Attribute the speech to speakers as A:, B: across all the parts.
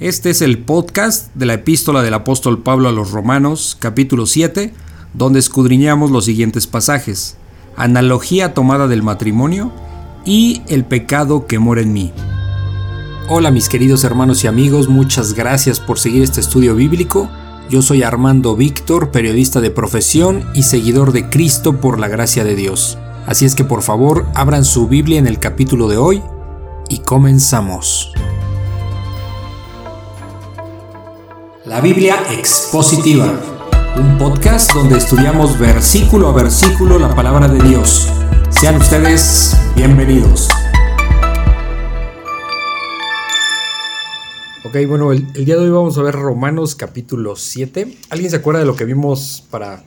A: Este es el podcast de la epístola del apóstol Pablo a los Romanos, capítulo 7, donde escudriñamos los siguientes pasajes. Analogía tomada del matrimonio y el pecado que mora en mí. Hola mis queridos hermanos y amigos, muchas gracias por seguir este estudio bíblico. Yo soy Armando Víctor, periodista de profesión y seguidor de Cristo por la gracia de Dios. Así es que por favor abran su Biblia en el capítulo de hoy y comenzamos. La Biblia Expositiva, un podcast donde estudiamos versículo a versículo la palabra de Dios. Sean ustedes bienvenidos. Ok, bueno, el, día de hoy vamos a ver Romanos capítulo 7. ¿Alguien se acuerda de lo que vimos para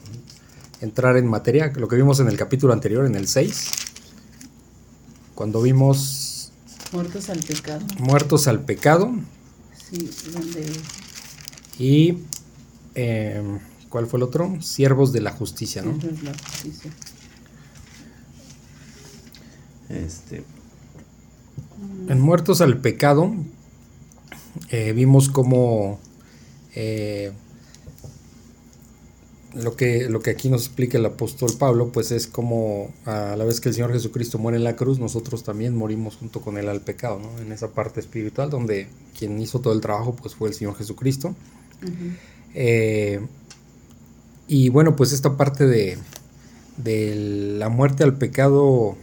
A: entrar en materia? Lo que vimos en el capítulo anterior, en el 6. Cuando vimos...
B: Muertos al pecado.
A: Muertos al pecado.
B: Sí, donde...
A: Y... Em, ¿Cuál fue el otro? Siervos de la justicia, ¿no?
B: de la justicia.
A: Este... En Muertos al pecado eh, vimos como eh, lo, que, lo que aquí nos explica el apóstol Pablo, pues es como a la vez que el Señor Jesucristo muere en la cruz, nosotros también morimos junto con Él al pecado, ¿no? en esa parte espiritual donde quien hizo todo el trabajo pues fue el Señor Jesucristo. Eh, y bueno, pues esta parte de, de la muerte al pecado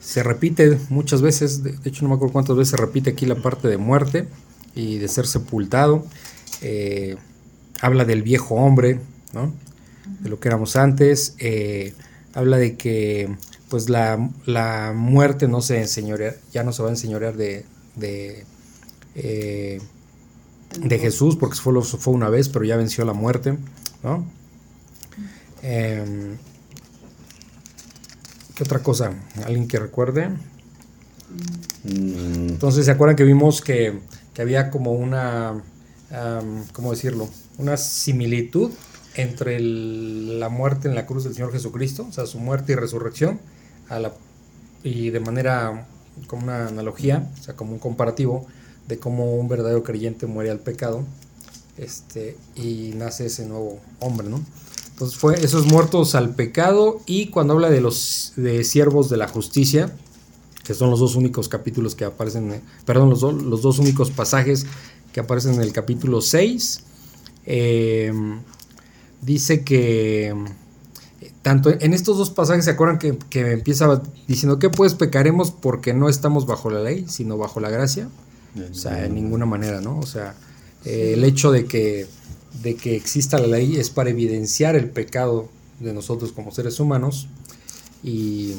A: se repite muchas veces, de, hecho no me acuerdo cuántas veces se repite aquí la parte de muerte y de ser sepultado. Eh, habla del viejo hombre, ¿no? de lo que éramos antes. Eh, habla de que pues la, muerte no se enseñorea, ya no se va a enseñorear de, de, eh, de Jesús, porque fue, fue una vez, pero ya venció la muerte. ¿no? otra cosa? ¿Alguien que recuerde? Mm. Entonces, ¿se acuerdan que vimos que, había como una, ¿cómo decirlo? Una similitud entre la muerte en la cruz del Señor Jesucristo, o sea, su muerte y resurrección, a la, y de manera como una analogía, o sea, como un comparativo de cómo un verdadero creyente muere al pecado este, y nace ese nuevo hombre, ¿no? Entonces fue esos muertos al pecado y cuando habla de los de siervos de la justicia, que son los dos únicos capítulos que aparecen, eh, perdón, los, los dos únicos pasajes que aparecen en el capítulo 6, eh, dice que eh, tanto en estos dos pasajes se acuerdan que, que, empieza diciendo que pues pecaremos porque no estamos bajo la ley, sino bajo la gracia. O sea, en ninguna manera, ¿no? O sea, el hecho de que de que exista la ley es para evidenciar el pecado de nosotros como seres humanos y,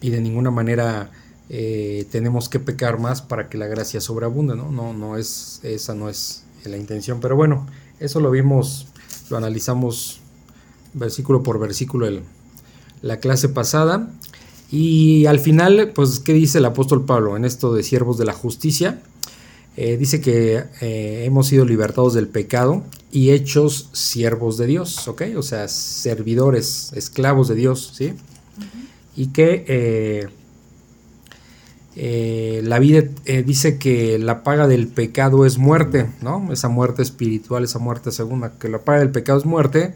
A: de ninguna manera eh, tenemos que pecar más para que la gracia sobreabunde, ¿no? No, no es, esa no es la intención, pero bueno, eso lo vimos, lo analizamos versículo por versículo el, la clase pasada. Y al final, pues, ¿qué dice el apóstol Pablo en esto de siervos de la justicia? Eh, dice que eh, hemos sido libertados del pecado y hechos siervos de Dios, ¿ok? O sea, servidores, esclavos de Dios, ¿sí? Y que eh, la vida dice que la paga del pecado es muerte, ¿no? Esa muerte espiritual, esa muerte segunda, que la paga del pecado es muerte,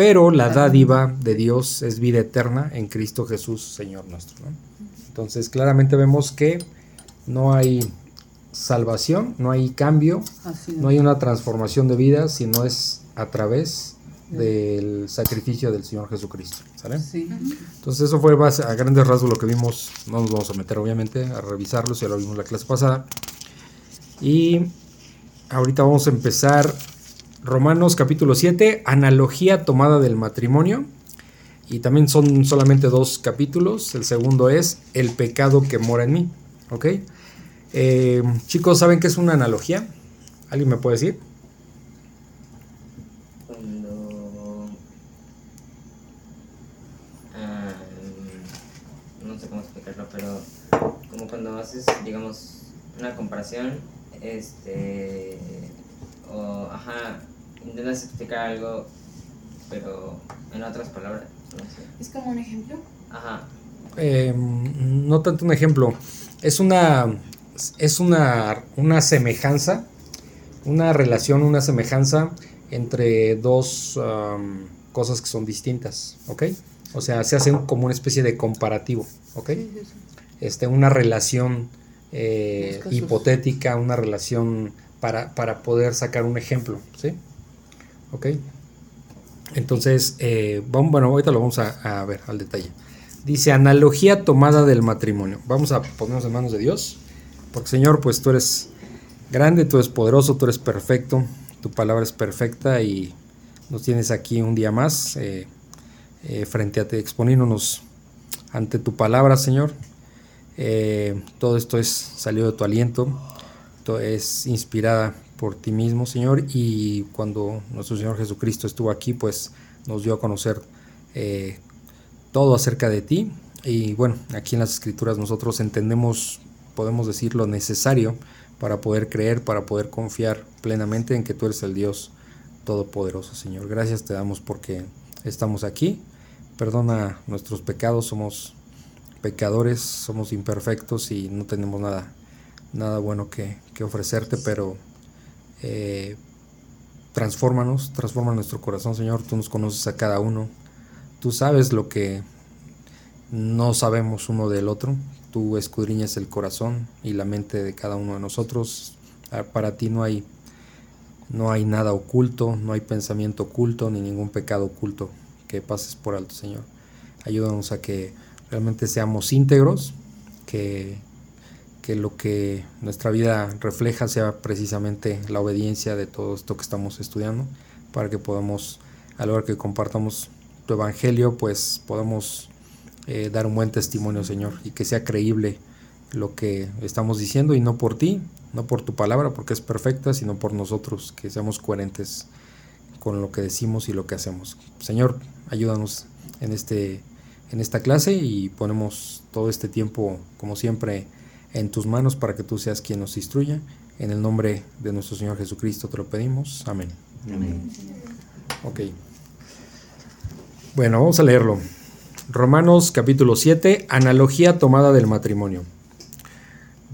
A: pero la dádiva de Dios es vida eterna en Cristo Jesús, Señor nuestro, ¿no? Entonces, claramente vemos que no hay salvación, no hay cambio, no hay una transformación de vida, sino es a través del sacrificio del Señor Jesucristo. Entonces eso fue a grandes rasgos lo que vimos, no nos vamos a meter obviamente a revisarlo, ya lo vimos la clase pasada. Y ahorita vamos a empezar Romanos capítulo 7, analogía tomada del matrimonio. Y también son solamente dos capítulos. El segundo es el pecado que mora en mí. ¿Ok? Eh, chicos, ¿saben qué es una analogía? ¿Alguien me puede decir?
C: Cuando... Ah, no sé cómo explicarlo, pero como cuando haces, digamos, una comparación, este... O, ajá, intentas explicar algo, pero en otras palabras.
B: ¿Es como un ejemplo?
C: Ajá.
A: Eh, no tanto un ejemplo. Es una es una, una semejanza, una relación, una semejanza entre dos um, cosas que son distintas, ¿ok? O sea, se hace un- como una especie de comparativo, ¿ok?
B: Sí, sí, sí.
A: Este, una relación eh, hipotética, una relación para, para poder sacar un ejemplo, ¿sí? ¿Ok? Entonces, eh, vamos, bueno, ahorita lo vamos a, ver al detalle. Dice, analogía tomada del matrimonio. Vamos a ponernos en manos de Dios, porque Señor, pues tú eres grande, tú eres poderoso, tú eres perfecto, tu palabra es perfecta y nos tienes aquí un día más eh, eh, frente a ti, exponiéndonos ante tu palabra, Señor. Todo esto es salido de tu aliento, todo es inspirada por ti mismo, Señor, y cuando nuestro Señor Jesucristo estuvo aquí, pues nos dio a conocer eh, todo acerca de ti. Y bueno, aquí en las escrituras nosotros entendemos, podemos decir, lo necesario para poder creer, para poder confiar plenamente en que tú eres el Dios Todopoderoso, Señor. Gracias te damos porque estamos aquí. Perdona nuestros pecados, somos pecadores, somos imperfectos y no tenemos nada, nada bueno que, que ofrecerte, pero eh, transfórmanos, transforma nuestro corazón, Señor. Tú nos conoces a cada uno. Tú sabes lo que no sabemos uno del otro. Tú escudriñas el corazón y la mente de cada uno de nosotros. Ah, Para ti no hay, no hay nada oculto, no hay pensamiento oculto ni ningún pecado oculto que pases por alto, Señor. Ayúdanos a que realmente seamos íntegros, que, que lo que nuestra vida refleja sea precisamente la obediencia de todo esto que estamos estudiando, para que podamos, a la hora que compartamos tu evangelio, pues podamos eh, dar un buen testimonio, Señor, y que sea creíble lo que estamos diciendo y no por ti, no por tu palabra, porque es perfecta, sino por nosotros, que seamos coherentes con lo que decimos y lo que hacemos. Señor, ayúdanos en este en esta clase y ponemos todo este tiempo, como siempre, en tus manos para que tú seas quien nos instruya. En el nombre de nuestro Señor Jesucristo te lo pedimos. Amén.
B: Amén.
A: Ok. Bueno, vamos a leerlo. Romanos capítulo 7, analogía tomada del matrimonio.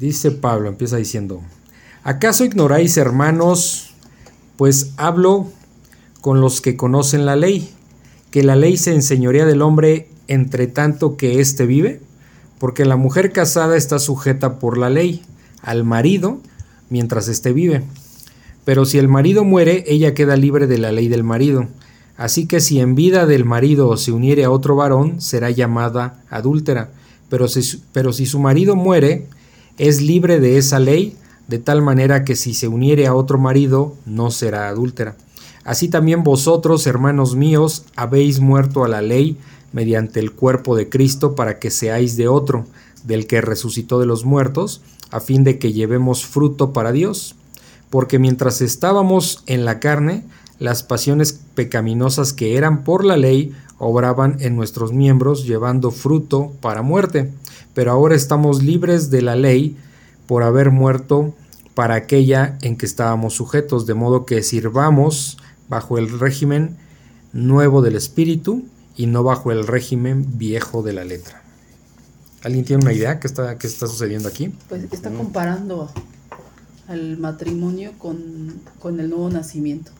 A: Dice Pablo, empieza diciendo, ¿acaso ignoráis, hermanos, pues hablo con los que conocen la ley, que la ley se enseñorea del hombre entre tanto que éste vive? Porque la mujer casada está sujeta por la ley al marido mientras éste vive. Pero si el marido muere, ella queda libre de la ley del marido. Así que si en vida del marido se uniere a otro varón, será llamada adúltera. Pero si, pero si su marido muere, es libre de esa ley, de tal manera que si se uniere a otro marido, no será adúltera. Así también vosotros, hermanos míos, habéis muerto a la ley mediante el cuerpo de Cristo para que seáis de otro, del que resucitó de los muertos, a fin de que llevemos fruto para Dios porque mientras estábamos en la carne, las pasiones pecaminosas que eran por la ley obraban en nuestros miembros llevando fruto para muerte. Pero ahora estamos libres de la ley por haber muerto para aquella en que estábamos sujetos, de modo que sirvamos bajo el régimen nuevo del espíritu y no bajo el régimen viejo de la letra. ¿Alguien tiene una idea qué está, qué está sucediendo aquí?
B: Pues está comparando al matrimonio con, con el nuevo nacimiento.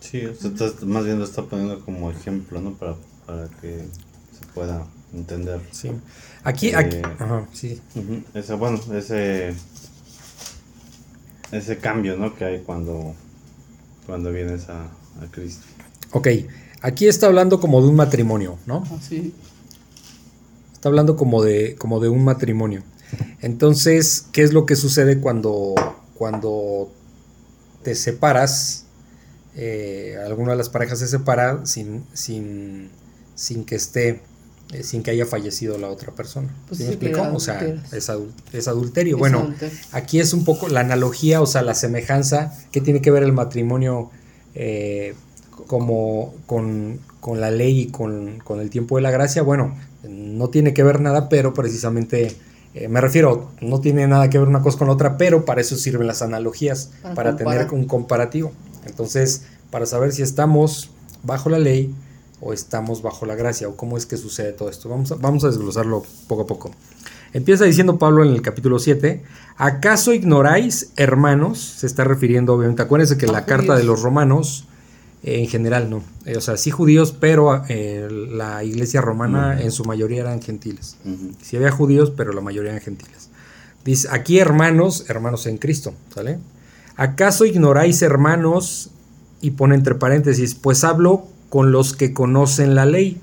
D: Sí, o sea, está- más bien lo está poniendo como ejemplo, ¿no? Para, para que se pueda entender.
A: Sí. Aquí, aquí,
D: Eh,
A: ajá, sí.
D: Ese, bueno, ese, ese cambio, ¿no? Que hay cuando, cuando vienes a, a Cristo.
A: Ok, aquí está hablando como de un matrimonio, ¿no?
B: Así.
A: Está hablando como de, como de un matrimonio. Entonces, ¿qué es lo que sucede cuando, cuando te separas? Eh, alguna de las parejas se separa sin, sin, sin que esté, eh, sin que haya fallecido la otra persona.
B: Pues
A: ¿Sí me
B: que
A: explico? O sea, es, adul- es adulterio.
B: Es
A: bueno,
B: adulterio.
A: aquí es un poco la analogía, o sea, la semejanza que tiene que ver el matrimonio eh, como con, con la ley y con, con el tiempo de la gracia. Bueno, no tiene que ver nada, pero precisamente, eh, me refiero, no tiene nada que ver una cosa con la otra, pero para eso sirven las analogías,
B: Para
A: para, tener un comparativo. Entonces, para saber si estamos bajo la ley o estamos bajo la gracia o cómo es que sucede todo esto. Vamos a, vamos a desglosarlo poco a poco. Empieza diciendo Pablo en el capítulo 7, ¿acaso ignoráis, hermanos? Se está refiriendo, obviamente, acuérdense que la carta de los romanos, en general no, Eh, o sea, sí judíos, pero eh, la iglesia romana en su mayoría eran gentiles.
D: Ujú.
A: Sí había judíos, pero la mayoría eran gentiles. Dice, aquí hermanos, hermanos en Cristo, ¿sale? ¿Acaso ignoráis, hermanos? Y pone entre paréntesis, pues hablo con los que conocen la ley.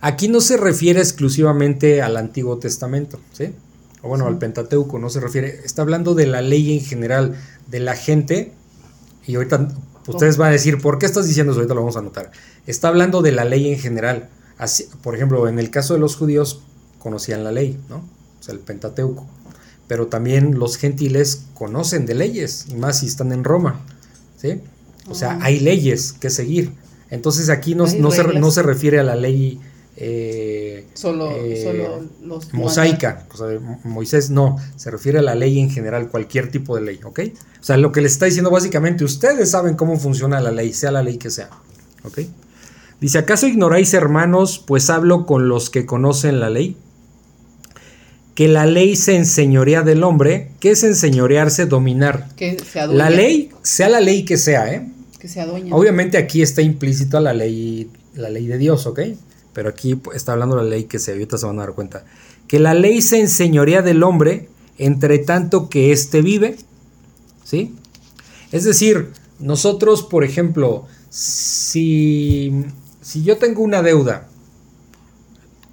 A: Aquí no se refiere exclusivamente al Antiguo Testamento, ¿sí? O bueno, al Pentateuco, no se refiere. Está hablando de la ley en general, de la gente. Y ahorita ustedes van a decir, ¿por qué estás diciendo eso? Ahorita lo vamos a anotar. Está hablando de la ley en general. Así, por ejemplo, en el caso de los judíos, conocían la ley, ¿no? O sea, el Pentateuco. Pero también los gentiles conocen de leyes, y más si están en Roma, ¿sí? O sea,
B: Ah.
A: hay leyes que seguir. Entonces aquí no, se, no se refiere a la ley eh,
B: Solo,
A: eh,
B: solo los
A: mosaica, o sea, Moisés no, se refiere a la ley en general, cualquier tipo de ley, ¿ok? O sea, lo que les está diciendo básicamente, ustedes saben cómo funciona la ley, sea la ley que sea, ¿ok? Dice, ¿acaso ignoráis, hermanos, pues hablo con los que conocen la ley? Que la ley se enseñorea del hombre, ¿qué es enseñorearse? Dominar.
B: Que se.
A: La ley, sea la ley que sea, ¿eh?
B: Que se.
A: Obviamente aquí está implícita la ley, la ley de Dios, ¿ok? Pero aquí está hablando la ley que se ahorita se van a dar cuenta. Que la ley se enseñorea del hombre entre tanto que éste vive, ¿sí? Es decir, nosotros, por ejemplo, si, si yo tengo una deuda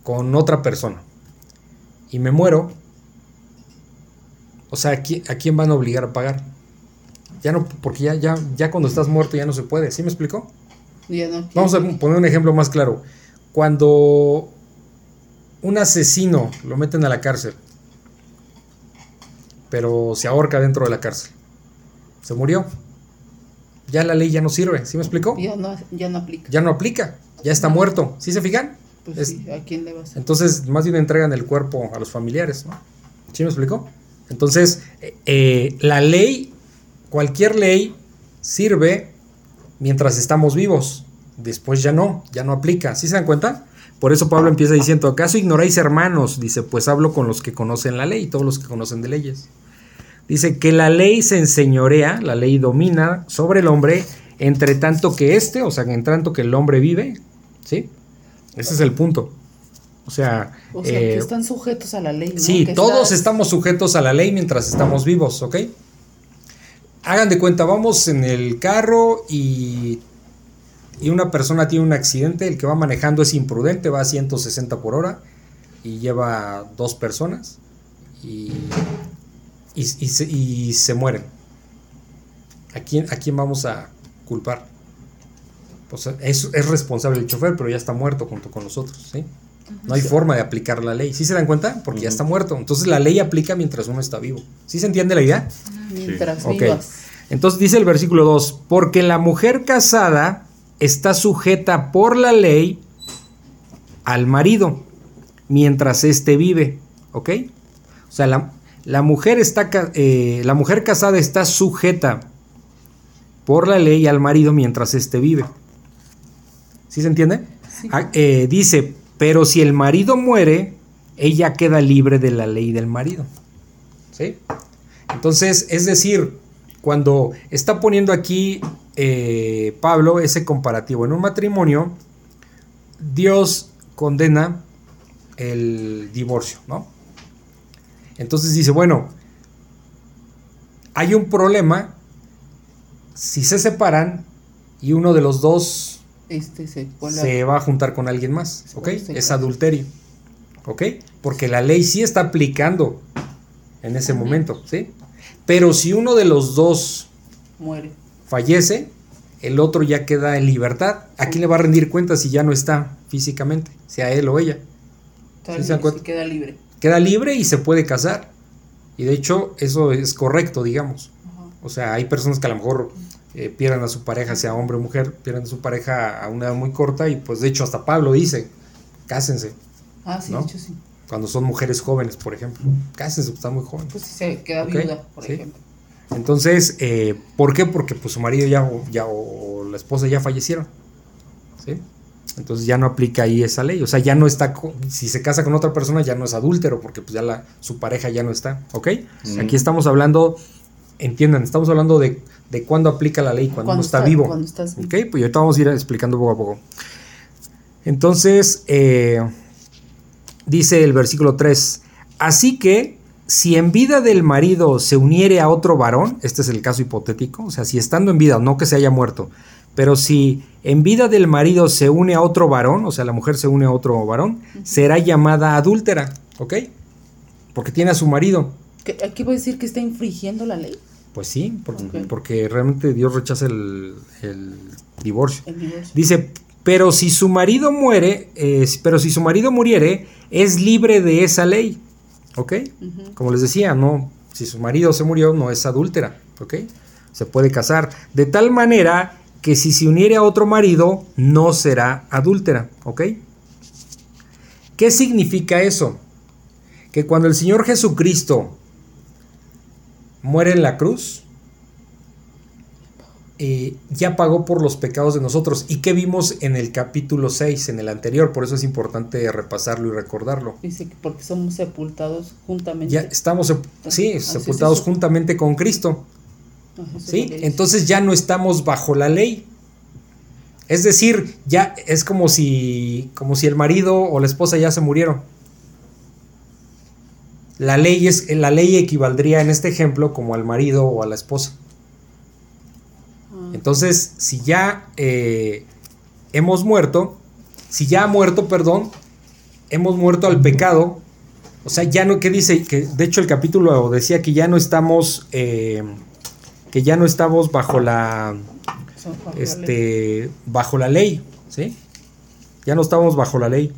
A: con otra persona y me muero, o sea, ¿a quién, a quién van a obligar a pagar? Ya no, porque ya, ya, ya cuando estás muerto ya no se puede, ¿sí me explicó?
B: Ya no
A: Vamos a poner un ejemplo más claro. Cuando un asesino lo meten a la cárcel, pero se ahorca dentro de la cárcel, se murió. Ya la ley ya no sirve, ¿sí me explicó?
B: Ya no, ya no aplica.
A: Ya no aplica, ya está muerto, ¿sí se fijan?
B: Pues
A: Es-
B: sí, ¿a quién le vas a
A: Entonces, más bien entregan el cuerpo a los familiares, ¿no? ¿Sí me explicó? Entonces, eh, eh, la ley, cualquier ley, sirve mientras estamos vivos. Después ya no, ya no aplica. ¿Sí se dan cuenta? Por eso Pablo empieza diciendo, ¿acaso ignoráis hermanos? Dice, pues hablo con los que conocen la ley, todos los que conocen de leyes. Dice que la ley se enseñorea, la ley domina sobre el hombre, entre tanto que éste, o sea, en tanto que el hombre vive, ¿sí? Ese es el punto. O sea,
B: O sea,
A: eh,
B: que están sujetos a la ley. ¿no?
A: sí,
B: Que
A: todos
B: estás-
A: estamos sujetos a la ley mientras estamos vivos, ¿ok? Hagan de cuenta, vamos en el carro y, y una persona tiene un accidente, el que va manejando es imprudente, va a 160 por hora y lleva dos personas y, y, y se, y se mueren. ¿A quién, ¿A quién vamos a culpar? Pues es, es responsable el chofer, pero ya está muerto junto con nosotros, ¿sí? No hay forma de aplicar la ley. ¿Sí se dan cuenta? Porque ya está muerto. Entonces la ley aplica mientras uno está vivo. ¿Sí se entiende la idea?
B: Mientras
A: Ok.
B: vivas.
A: Entonces dice el versículo 2, porque la mujer casada está sujeta por la ley al marido mientras éste vive, ¿ok? O sea, la, la mujer está, eh, la mujer casada está sujeta por la ley al marido mientras éste vive. ¿Sí se entiende?
B: Sí.
A: Ah, eh, dice, pero si el marido muere, ella queda libre de la ley del marido. ¿Sí? Entonces, es decir, cuando está poniendo aquí eh, Pablo ese comparativo en un matrimonio, Dios condena el divorcio, ¿no? Entonces dice, bueno, hay un problema si se separan y uno de los dos
B: Este se
A: va a juntar con alguien más, ¿ok? Es adulterio, ¿ok? Porque la ley sí está aplicando en ese momento, ¿sí? Pero si uno de los dos
B: muere.
A: Fallece, el otro ya queda en libertad. ¿A quién le va a rendir cuentas si ya no está físicamente? Sea él o ella.
B: Tal
A: ¿Sí se dan
B: vez
A: cuenta?
B: queda libre.
A: Queda libre y se puede casar. Y de hecho, eso es correcto, digamos.
B: Ajá.
A: O sea, hay personas que a lo mejor eh, pierdan a su pareja, sea hombre o mujer, pierden a su pareja a una edad muy corta y pues de hecho hasta Pablo dice, cásense,
B: Ah, sí,
A: ¿No?
B: de hecho sí.
A: cuando son mujeres jóvenes, por ejemplo. Cásense, pues están muy jóvenes.
B: Pues si se queda viuda, por
A: sí.
B: ejemplo.
A: Entonces, eh, ¿por qué? Porque pues su marido ya, o- ya o la esposa ya fallecieron. ¿Sí? Entonces ya no aplica ahí esa ley. O sea, ya no está. Si se casa con otra persona, ya no es adúltero, porque pues ya la, su pareja ya no está. ¿Ok?
D: Mm.
A: Aquí estamos hablando. Entiendan, estamos hablando de, de cuándo aplica la ley, cuando,
B: Cuando
A: uno está,
B: está-
A: vivo.
B: cuando estás vivo.
A: Ok, pues ahorita vamos a ir explicando poco a poco. Entonces, eh, dice el versículo 3. Así que, si en vida del marido se uniere a otro varón, este es el caso hipotético, o sea, si estando en vida, no que se haya muerto, pero si en vida del marido se une a otro varón, o sea, la mujer se une a otro varón, será llamada adúltera, ¿ok? Porque tiene a su marido.
B: ¿Qué- ¿Aquí voy a decir que está infringiendo la ley?
A: Pues sí, porque realmente Dios rechaza el, el divorcio.
B: El divorcio.
A: Dice, pero si su marido muere, eh, pero si su marido muriere, es libre de esa ley. ¿Ok? Como les decía, no, si su marido se murió, no es adúltera. ¿Ok? Se puede casar. De tal manera que si se uniere a otro marido, no será adúltera. ¿Ok? ¿Qué significa eso? Que cuando el Señor Jesucristo muere en la cruz, eh, ya pagó por los pecados de nosotros. ¿Y qué vimos en el capítulo 6, en el anterior? Por eso es importante repasarlo y recordarlo.
B: Dice que porque somos sepultados juntamente.
A: Ya estamos, sep- sí, sepultados juntamente con Cristo. ¿sí? Entonces ya no estamos bajo la ley. Es decir, ya es como si, como si el marido o la esposa ya se murieron. La ley, es, la ley equivaldría en este ejemplo como al marido o a la esposa. Entonces, si ya eh, hemos muerto, si ya ha muerto, perdón, hemos muerto al pecado, o sea, ya no, ¿qué dice? Que de hecho el capítulo decía que ya no estamos, eh, que ya no estamos bajo la, este, bajo la ley, ¿sí? Ya no estamos bajo la ley.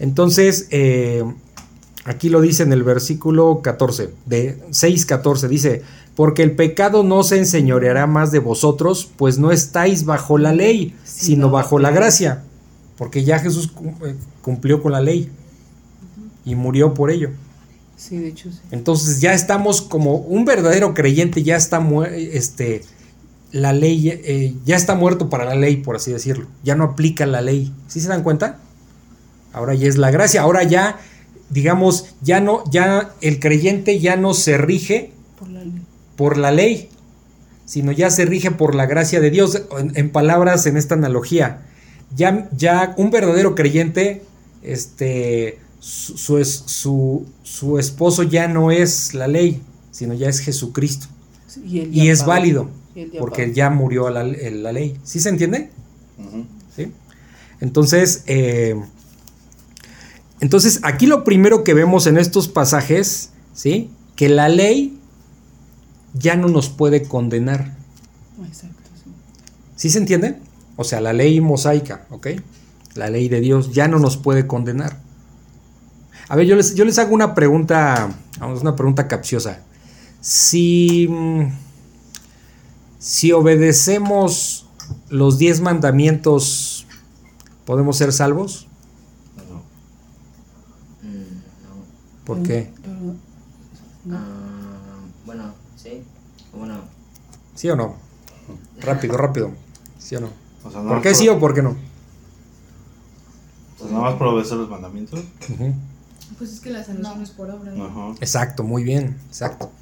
A: Entonces, eh, aquí lo dice en el versículo 14, de 6.14, dice, porque el pecado no se enseñoreará más de vosotros, pues no estáis bajo la ley,
B: Sino
A: sino bajo
B: bajo
A: la gracia, porque ya Jesús eh, cumplió con la ley y murió por ello.
B: Sí, de hecho, sí.
A: Entonces ya estamos como un verdadero creyente, ya está este, la ley, eh, ya está muerto para la ley, por así decirlo. Ya no aplica la ley. ¿Sí se dan cuenta? Ahora ya es la gracia. Ahora ya, digamos, ya no, ya el creyente ya no se rige
B: Por la ley.
A: Por la ley, sino ya se rige por la gracia de Dios. En, en palabras, en esta analogía, ya, ya un verdadero creyente, este, su, su, su- su esposo ya no es la ley, sino ya es Jesucristo.
B: Sí, y él
A: Y
B: ya
A: es
B: pagó.
A: válido,
B: Y él ya
A: porque
B: pagó.
A: ya murió la, la ley. ¿Sí se entiende? ¿sí? Entonces, eh, entonces aquí lo primero que vemos en estos pasajes, ¿sí? Que la ley ya no nos puede condenar.
B: Ah, Exacto, sí.
A: ¿Sí se entiende? O sea, la ley mosaica, ¿ok? La ley de Dios ya no nos puede condenar. A ver, yo les, yo les hago una pregunta, vamos, una pregunta capciosa. Si, mm, si obedecemos los diez mandamientos, ¿podemos ser salvos?
D: No.
A: ¿Por qué?
B: no.
C: Ah, bueno, sí. Bueno,
A: ¿Sí o no? Rápido, rápido. ¿Sí o no?
D: O sea, no
A: ¿Por qué sí o por qué no?
D: Pues nada más por obedecer los mandamientos.
E: Pues es que la salvación
B: No.
E: es por obra. ¿no?
A: Exacto, muy bien, exacto.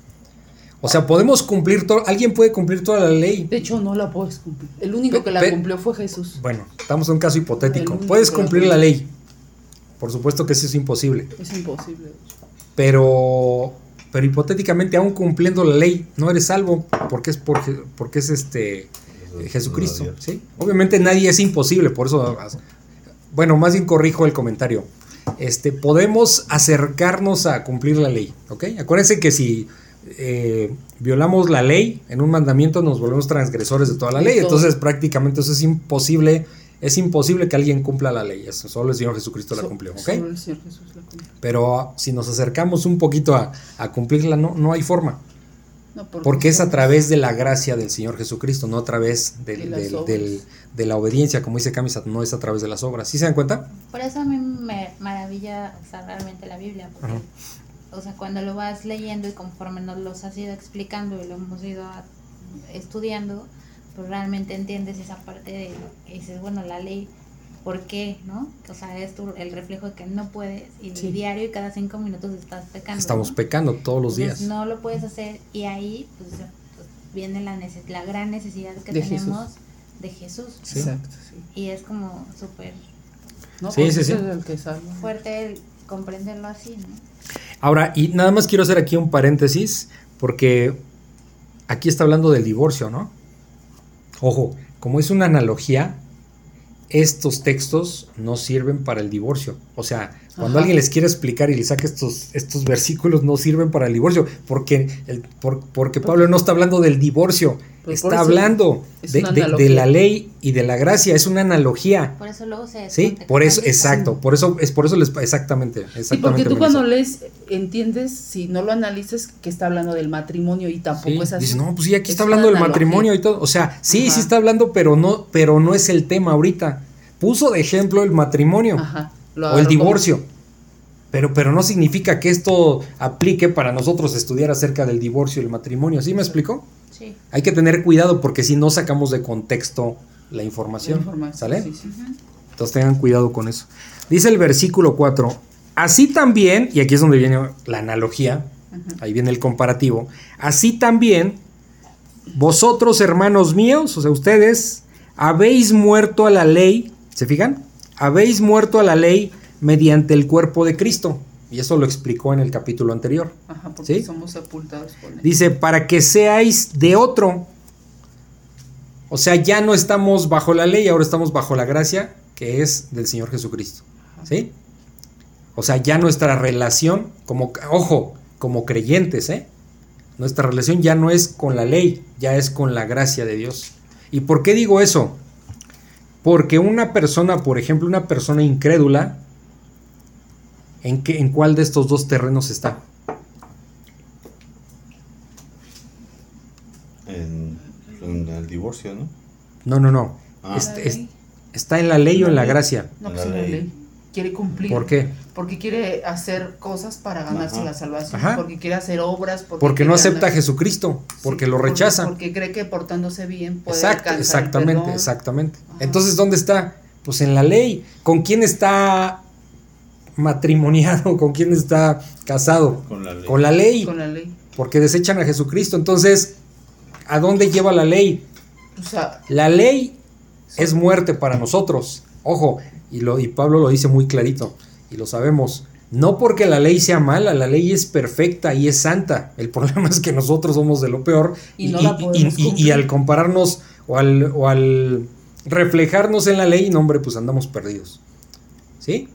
A: O sea, podemos cumplir todo, alguien puede cumplir toda la ley.
B: De hecho, no la puedes cumplir. El único
A: Pe-
B: que la cumplió fue Jesús.
A: Bueno, estamos en un caso hipotético. Puedes
B: la
A: cumplir
B: cumple.
A: la ley. Por supuesto que eso es imposible.
B: Es imposible.
A: Pero, pero hipotéticamente, aún cumpliendo la ley, no eres salvo porque es por, Je- porque es este eh, Jesucristo. Obviamente nadie es imposible, por eso. Bueno, más bien corrijo el comentario. Este, podemos acercarnos a cumplir la ley, ¿ok? Acuérdense que si eh, violamos la ley en un mandamiento nos volvemos transgresores de toda la ley, entonces prácticamente eso es imposible, es imposible que alguien cumpla la ley, eso solo el Señor Jesucristo la cumplió, ¿ok?
B: Solo el Señor Jesús la cumplió.
A: Pero ah, si nos acercamos un poquito a, a cumplirla, no, no hay forma.
B: No,
A: Porque es a través de la gracia del Señor Jesucristo, no a través
B: De
A: del-
B: las
A: del-
B: obras.
A: del- de la obediencia, como dice Camisat, no es a través de las obras. ¿Sí se dan cuenta?
F: Por eso a mí me maravilla o sea, realmente la Biblia, porque,
A: Ajá.
F: o sea, cuando lo vas leyendo y conforme nos los has ido explicando y lo hemos ido a- estudiando, pues realmente entiendes esa parte de, que dices, bueno, la ley ¿por qué? ¿No? O sea, es tu- el reflejo de que no puedes y
B: Sí.
F: diario y cada cinco minutos estás pecando.
A: Estamos
F: ¿no?
A: pecando todos los
F: Entonces,
A: días.
F: No lo puedes hacer y ahí pues, pues, viene la, neces- la gran necesidad que
B: De Jesús.
F: tenemos de Jesús.
A: Sí.
B: Exacto, sí.
F: Y es como súper
B: ¿No?
A: Sí,
B: Porque
A: sí,
B: ese
A: sí.
B: es el que salva.
F: fuerte el comprenderlo así, ¿no?
A: Ahora, y nada más quiero hacer aquí un paréntesis, porque aquí está hablando del divorcio, ¿no? Ojo, como es una analogía, estos textos no sirven para el divorcio. O sea, cuando
B: Ajá.
A: alguien les quiere explicar y les saca estos, estos versículos, no sirven para el divorcio, porque, el, por- porque Pablo no está hablando del divorcio,
B: Pues
A: está hablando
B: es
A: de, de- la ley y de la gracia, es una analogía.
F: Por eso luego se
A: Sí, por eso, exacto, por eso, es por eso les, exactamente,
B: Sí,
A: exactamente.
B: porque tú cuando lees, entiendes, si no lo analizas, que está hablando del matrimonio y tampoco
A: Sí,
B: es así.
A: dices, no, pues sí, aquí
B: Es
A: está hablando del matrimonio y todo. O sea, sí,
B: Ajá.
A: sí está hablando, pero no, pero no es el tema ahorita. Puso de ejemplo el matrimonio
B: Ajá, lo
A: o el
B: como-
A: divorcio. Pero, pero no significa que esto aplique para nosotros estudiar acerca del divorcio y el matrimonio. ¿Sí me explicó?
F: Sí.
A: Hay que tener cuidado porque si no sacamos de contexto la
B: la
A: información.
B: información,
A: ¿Sale?
B: sí, sí.
A: Entonces tengan cuidado con eso. Dice el versículo 4. Así también, y aquí es donde viene la analogía, ahí viene el comparativo, así también vosotros hermanos míos, o sea, ustedes, habéis muerto a la ley, ¿se fijan? Habéis muerto a la ley mediante el cuerpo de Cristo. Y eso lo explicó en el capítulo anterior.
B: Ajá, porque
A: ¿Sí?
B: somos sepultados con él.
A: Dice, para que seáis de otro. O sea, ya no estamos bajo la ley, ahora estamos bajo la gracia que es del Señor Jesucristo. ¿Sí? O sea, ya nuestra relación, como, ojo, como creyentes, ¿eh? Nuestra relación ya no es con la ley, ya es con la gracia de Dios. ¿Y por qué digo eso? Porque una persona, por ejemplo, una persona incrédula, ¿en, qué, ¿en cuál de estos dos terrenos está?
D: En, en el divorcio, ¿no?
A: No, no, no.
D: Ah.
A: Está en la ley o en la gracia.
B: No,
D: La
B: pues en la
D: ley.
B: ley. Quiere cumplir.
A: ¿Por qué?
B: Porque quiere hacer cosas para ganarse
D: Ajá.
B: la salvación.
A: Ajá.
B: Porque quiere hacer obras. Porque,
A: Porque no acepta a
B: ganar-
A: Jesucristo, porque
B: Sí,
A: lo rechaza.
B: Porque, cree que portándose bien puede
A: Exacto,
B: alcanzar
A: exactamente, exactamente.
B: Ajá.
A: Entonces, ¿dónde está? Pues en la ley. ¿Con quién está matrimoniado? ¿Con quién está casado?
D: Con la ley.
A: Con la ley.
B: Con la ley.
A: Porque desechan a Jesucristo. Entonces, ¿a dónde lleva la ley?
B: O sea,
A: La ley es muerte para nosotros. Ojo, y, lo, y Pablo lo dice muy clarito, y lo sabemos. No porque la ley sea mala, la ley es perfecta y es santa. El problema es que nosotros somos de lo peor.
B: Y no la
A: y- al compararnos o al, o al reflejarnos en la ley, no, hombre, pues andamos perdidos. ¿Sí?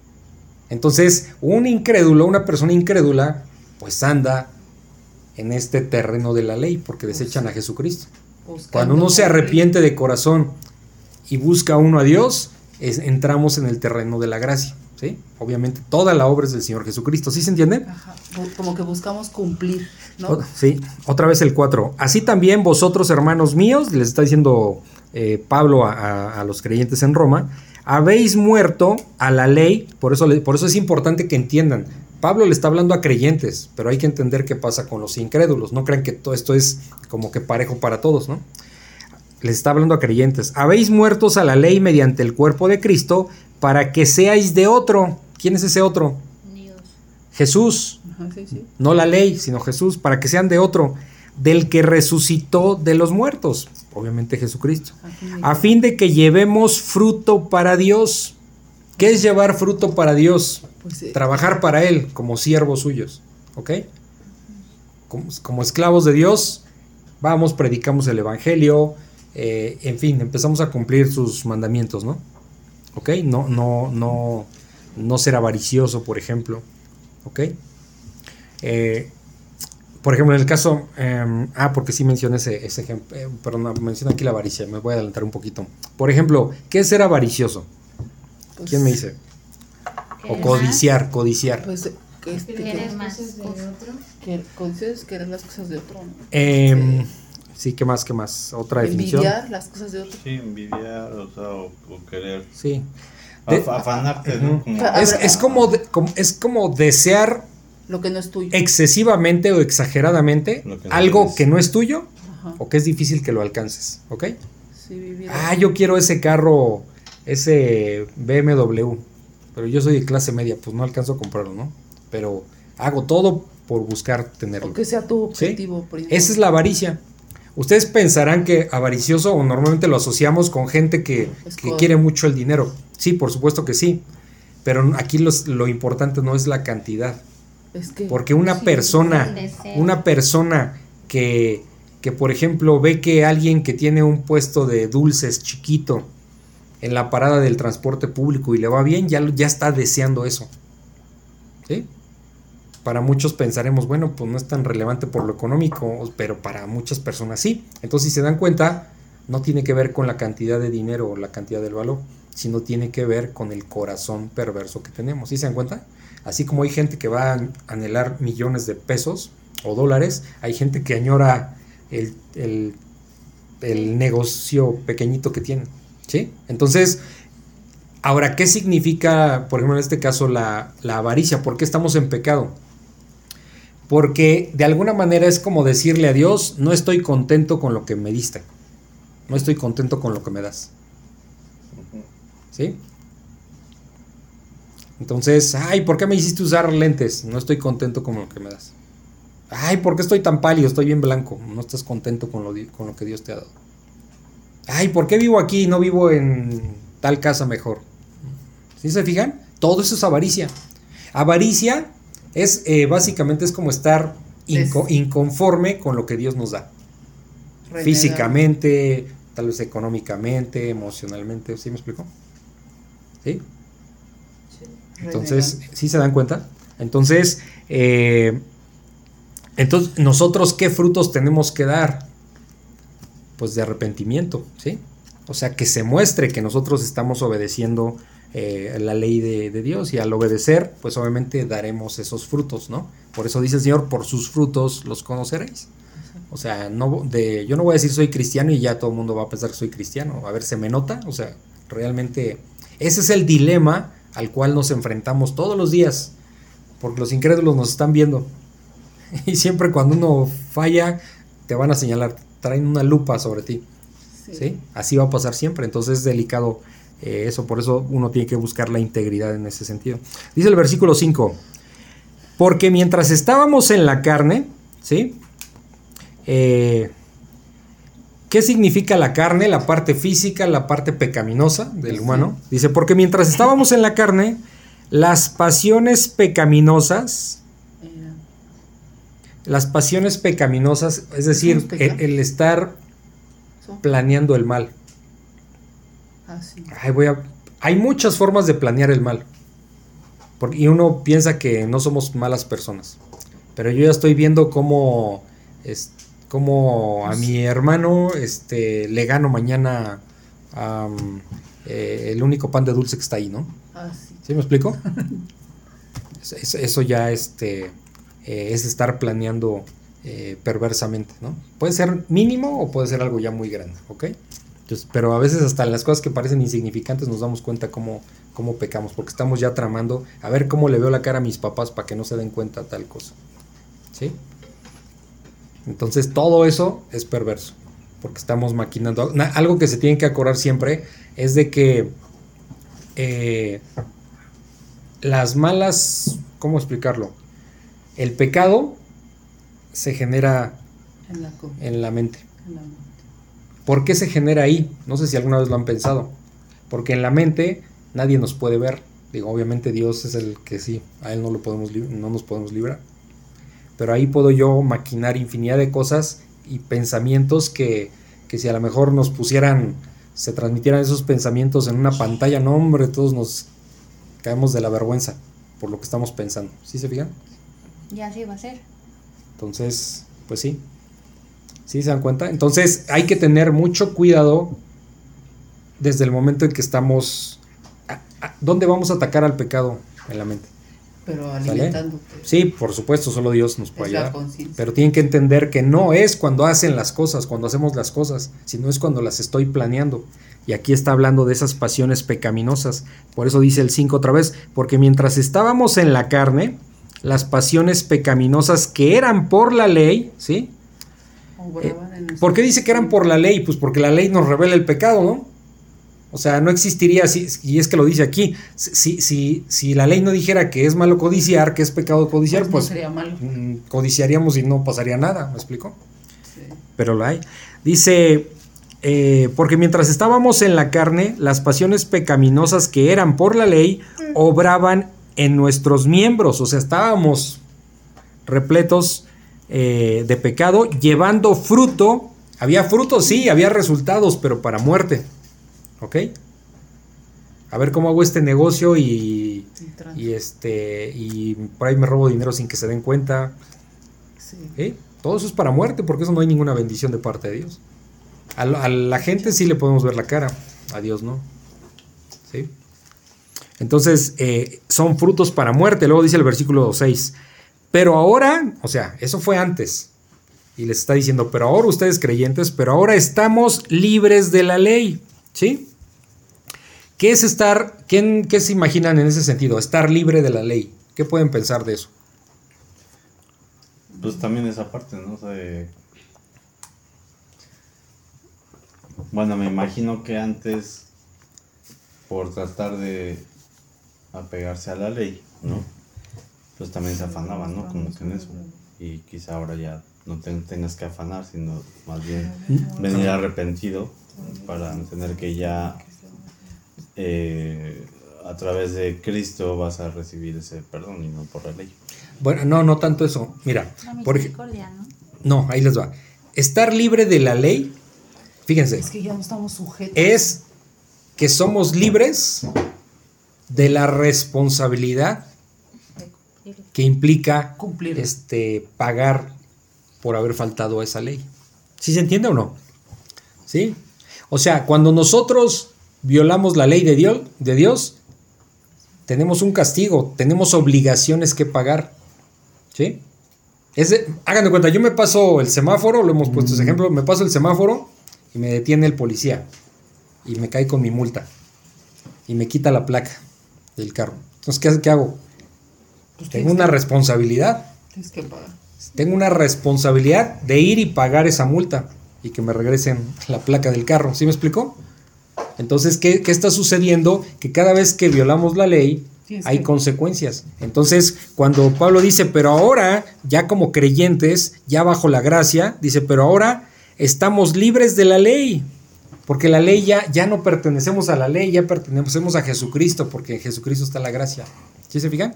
A: Entonces, un incrédulo, una persona incrédula, pues anda en este terreno de la ley porque desechan a Jesucristo. Cuando uno se arrepiente de corazón y busca uno a Dios, es- entramos en el terreno de la gracia. ¿Sí? Obviamente toda la obra es del Señor Jesucristo. ¿Sí se entiende?
B: Ajá, como que buscamos cumplir,
A: Sí, otra vez el 4. Así también vosotros, hermanos míos, les está diciendo eh, Pablo a, a- a los creyentes en Roma, habéis muerto a la ley, por eso, por eso es importante que entiendan. Pablo le está hablando a creyentes, pero hay que entender qué pasa con los incrédulos. No crean que todo esto es como que parejo para todos, ¿no? Les está hablando a creyentes. Habéis muertos a la ley mediante el cuerpo de Cristo para que seáis de otro. ¿Quién es ese otro?
F: Dios.
A: Jesús
B: Ajá, sí, sí.
A: no la ley, sino Jesús, para que sean de otro, del que resucitó de los muertos, obviamente Jesucristo, a fin de que llevemos fruto para Dios. ¿Qué es llevar fruto para Dios?
B: pues, eh,
A: Trabajar para Él como siervos suyos, ¿ok? Como, como esclavos de Dios, vamos, predicamos el Evangelio, eh, en fin, empezamos a cumplir sus mandamientos, ¿no? ¿Ok? No, no, no, no ser avaricioso, por ejemplo, ¿ok? Eh, por ejemplo, en el caso, eh, ah, porque sí mencioné ese, ese ejemplo, eh, perdón, menciono aquí la avaricia, me voy a adelantar un poquito. Por ejemplo, ¿qué es ser avaricioso?
B: pues,
A: ¿Quién me dice? O
F: ¿Quieres
A: codiciar, codiciar.
B: Pues eh, que este,
F: ¿Quieres
B: que,
F: más
E: cosas de otro.
B: que codiciar es querer las cosas de otro, ¿no?
A: Sí, ¿qué más? ¿Qué más? Otra definición.
B: Envidiar las cosas de otro.
D: Sí, envidiar, o sea, o, o querer
A: Sí. De-
D: afanarte. ¿no? Como-
A: Es, es como, de- como- es como desear
B: Lo que no es tuyo.
A: excesivamente o exageradamente
D: Lo que no
A: algo que no es tuyo
B: Ajá.
A: o que es difícil que lo alcances, ¿ok?
B: Sí, vivir.
A: Ah, yo quiero ese carro ese BMW, pero yo soy de clase media, pues no alcanzo a comprarlo, ¿no? Pero hago todo por buscar tenerlo.
B: O que sea tu
A: ¿Sí?
B: objetivo.
A: Esa es la avaricia. Ustedes pensarán que avaricioso o normalmente lo asociamos con gente que, que quiere mucho el dinero. Sí, por supuesto que sí. Pero aquí los- lo importante no es la cantidad.
B: Es que
A: Porque una
B: sí,
A: persona, una persona que, que, por ejemplo, ve que alguien que tiene un puesto de dulces chiquito en la parada del transporte público y le va bien, ya, lo- ya está deseando eso. Para muchos pensaremos, bueno, pues no es tan relevante por lo económico, pero para muchas personas sí. Entonces, si se dan cuenta, no tiene que ver con la cantidad de dinero o la cantidad del valor, sino tiene que ver con el corazón perverso que tenemos. ¿Sí se dan cuenta? Así como hay gente que va a anhelar millones de pesos o dólares, hay gente que añora el, el- el negocio pequeñito que tiene. ¿Sí? Entonces, ahora, ¿qué significa, por ejemplo, en este caso, la, la avaricia? ¿Por qué estamos en pecado? Porque de alguna manera es como decirle a Dios, no estoy contento con lo que me diste. No estoy contento con lo que me das. ¿Sí? Entonces, ay, ¿por qué me hiciste usar lentes? No estoy contento con lo que me das. Ay, ¿por qué estoy tan pálido? Estoy bien blanco. No estás contento con lo, con lo que Dios te ha dado. Ay, ¿por qué vivo aquí y no vivo en tal casa mejor? ¿Sí se fijan? Todo eso es avaricia. Avaricia es eh, básicamente es como estar inco- inconforme con lo que Dios nos da. Físicamente, tal vez económicamente, emocionalmente. ¿Sí me explico? ¿Sí? Entonces, ¿sí se dan cuenta? Entonces, eh, entonces, nosotros qué frutos tenemos que dar? Pues de arrepentimiento, ¿sí? O sea, que se muestre que nosotros estamos obedeciendo eh, la ley de, de Dios y al obedecer, pues obviamente daremos esos frutos, ¿no? Por eso dice el Señor, por sus frutos los conoceréis. O sea, no de, yo no voy a decir soy cristiano y ya todo el mundo va a pensar que soy cristiano. A ver, ¿se me nota? O sea, realmente ese es el dilema al cual nos enfrentamos todos los días, porque los incrédulos nos están viendo. Y siempre cuando uno falla, te van a señalar, traen una lupa sobre ti.
B: Sí.
A: ¿sí? Así va a pasar siempre. Entonces es delicado eh, eso, por eso uno tiene que buscar la integridad en ese sentido. Dice el versículo 5, porque mientras estábamos en la carne, ¿sí? Eh, ¿Qué significa la carne? La parte física, la parte pecaminosa del humano. Dice, porque mientras estábamos en la carne, las pasiones pecaminosas, las pasiones pecaminosas, es decir, el, el estar planeando el mal.
B: Ah, sí.
A: Ay, voy a- hay muchas formas de planear el mal. Porque, y uno piensa que no somos malas personas. Pero yo ya estoy viendo cómo, es, cómo a mi hermano este, le gano mañana eh, el único pan de dulce que está ahí, ¿no?
B: Ah, sí.
A: ¿Sí me explico? Es- es- eso ya este, eh, es estar planeando eh, perversamente, ¿no? Puede ser mínimo o puede ser algo ya muy grande, ¿ok? Entonces, pero a veces hasta en las cosas que parecen insignificantes nos damos cuenta cómo, cómo pecamos, porque estamos ya tramando a ver cómo le veo la cara a mis papás para que no se den cuenta tal cosa. ¿Sí? Entonces todo eso es perverso, porque estamos maquinando. Na- Algo que se tiene que acordar siempre es de que eh, las malas, ¿cómo explicarlo? El pecado se genera
B: En la, co-
A: en la mente.
B: en la mente.
A: ¿Por qué se genera ahí? No sé si alguna vez lo han pensado. Porque en la mente nadie nos puede ver. Digo, obviamente Dios es el que sí, a Él no, lo podemos, no nos podemos librar. Pero ahí puedo yo maquinar infinidad de cosas y pensamientos que, que si a lo mejor nos pusieran, se transmitieran esos pensamientos en una pantalla, no hombre, todos nos caemos de la vergüenza por lo que estamos pensando. ¿Sí se fijan?
F: Y así va a ser.
A: Entonces, pues sí. ¿Sí se dan cuenta? Entonces hay que tener mucho cuidado desde el momento en que estamos... a- a- ¿Dónde vamos a atacar al pecado en la mente?
B: Pero
A: ¿Sale?
B: alimentándote.
A: Sí, por supuesto, solo Dios nos puede
B: Es
A: ayudar. Pero tienen que entender que no es cuando hacen las cosas, cuando hacemos las cosas, sino es cuando las estoy planeando. Y aquí está hablando de esas pasiones pecaminosas. Por eso dice el 5 otra vez, porque mientras estábamos en la carne, las pasiones pecaminosas que eran por la ley, ¿sí?
B: En
A: ¿Por qué dice que eran por la ley? Pues porque la ley nos revela el pecado, ¿no? O sea, no existiría, si, y es que lo dice aquí, si, si, si la ley no dijera que es malo codiciar, que es pecado codiciar,
B: Pues no
A: pues,
B: sería malo.
A: mm, codiciaríamos y no pasaría nada, ¿me explico?
B: Sí.
A: Pero la hay. Dice, eh, porque mientras estábamos en la carne, las pasiones pecaminosas que eran por la ley obraban en nuestros miembros, o sea, estábamos repletos eh, de pecado, llevando fruto. Había frutos, sí, había resultados, pero para muerte. ¿Ok? A ver cómo hago este negocio y, y este y por ahí me robo dinero sin que se den cuenta.
B: sí.
A: ¿eh? Todo eso es para muerte, porque eso no hay ninguna bendición de parte de Dios. A, la- a la gente sí le podemos ver la cara, a Dios no. ¿Sí? Entonces, eh, son frutos para muerte. Luego dice el versículo 6. Pero ahora, o sea, eso fue antes. Y les está diciendo, pero ahora ustedes creyentes, pero ahora estamos libres de la ley. ¿Sí? ¿Qué es estar, qué se imaginan en ese sentido? Estar libre de la ley. ¿Qué pueden pensar de eso?
D: Pues también esa parte, ¿no? O sea, Bueno, me imagino que antes, por tratar de apegarse a la ley, ¿no? Pues también se afanaban, ¿no? Como que en eso. Y quizá ahora ya no te- tengas que afanar, sino más bien venir arrepentido para entender que ya eh, a través de Cristo vas a recibir ese perdón y no por la ley.
A: Bueno, no, no tanto eso. Mira,
F: La
A: por ej-
F: misericordia, ¿no?
A: no, ahí les va. Estar libre de la ley, fíjense,
B: Es que ya no estamos sujetos.
A: es que somos libres de la responsabilidad. Que implica
B: Cumplir.
A: este pagar por haber faltado a esa ley. ¿Sí se entiende o no? ¿Sí? O sea, cuando nosotros violamos la ley de Dios, de Dios, tenemos un castigo, tenemos obligaciones que pagar. ¿Sí? Ese, hagan de cuenta, yo me paso el semáforo, lo hemos puesto ese ejemplo, me paso el semáforo y me detiene el policía y me cae con mi multa y me quita la placa del carro. Entonces, ¿qué, qué hago?
B: Pues
A: Tengo una
B: que-
A: responsabilidad.
B: Tienes que pagar.
A: Tengo una responsabilidad de ir y pagar esa multa y que me regresen la placa del carro. ¿Sí me explicó? Entonces, ¿qué, qué está sucediendo? Que cada vez que violamos la ley hay
B: que-
A: consecuencias. Entonces, cuando Pablo dice, pero ahora, ya como creyentes, ya bajo la gracia, dice, pero ahora estamos libres de la ley. Porque la ley ya, ya no pertenecemos a la ley, ya pertenecemos a Jesucristo, porque en Jesucristo está la gracia. ¿Sí se fijan?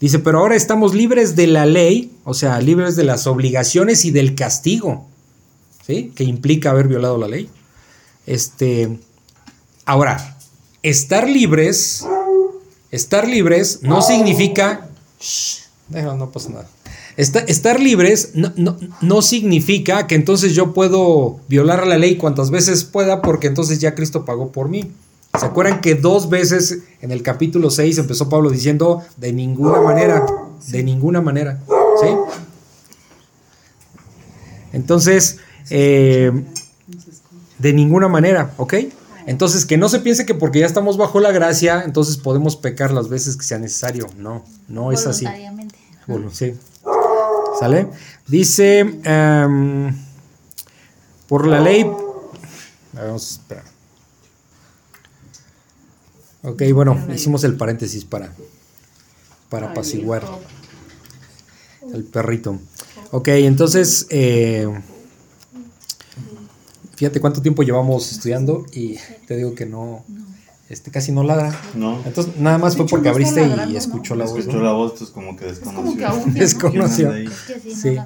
A: Dice, pero ahora estamos libres de la ley, o sea, libres de las obligaciones y del castigo, ¿sí? Que implica haber violado la ley. Este, ahora, estar libres, estar libres no significa, Shh, no pasa nada. Esta- estar libres no, no- no significa que entonces yo puedo violar la ley cuantas veces pueda porque entonces ya Cristo pagó por mí. ¿Se acuerdan que dos veces en el capítulo 6 empezó Pablo diciendo de ninguna manera, de ninguna manera? ¿Sí? Entonces, eh, de ninguna manera, ¿ok? Entonces, que no se piense que porque ya estamos bajo la gracia, entonces podemos pecar las veces que sea necesario. No, no es así. Bueno, sí. ¿Sale? Dice, em, por la ley... Vamos a esperar. Ok, bueno, hicimos el paréntesis para, para
B: Ay,
A: apaciguar
B: hijo.
A: el perrito. Ok, entonces, eh, fíjate cuánto tiempo llevamos estudiando y te digo que no, este casi no ladra.
D: No.
A: Entonces, nada más fue porque abriste y escuchó la voz.
D: Escuchó la voz, pues como que
B: Es
D: desconoció.
B: como que aún
A: Desconoció.
F: Es que sí,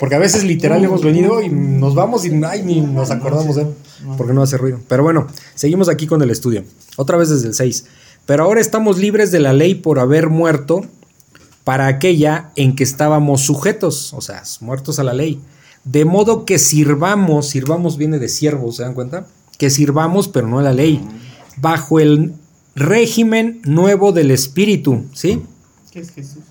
A: Porque a veces literal hemos venido y nos vamos y ay, ni nos acordamos de él, porque no hace ruido. Pero bueno, seguimos aquí con el estudio. Otra vez desde el 6. Pero ahora estamos libres de la ley por haber muerto para aquella en que estábamos sujetos, o sea, muertos a la ley. De modo que sirvamos, sirvamos viene de siervos, ¿se dan cuenta? Que sirvamos, pero no a la ley, bajo el régimen nuevo del espíritu, ¿sí?
B: ¿Qué es Jesús?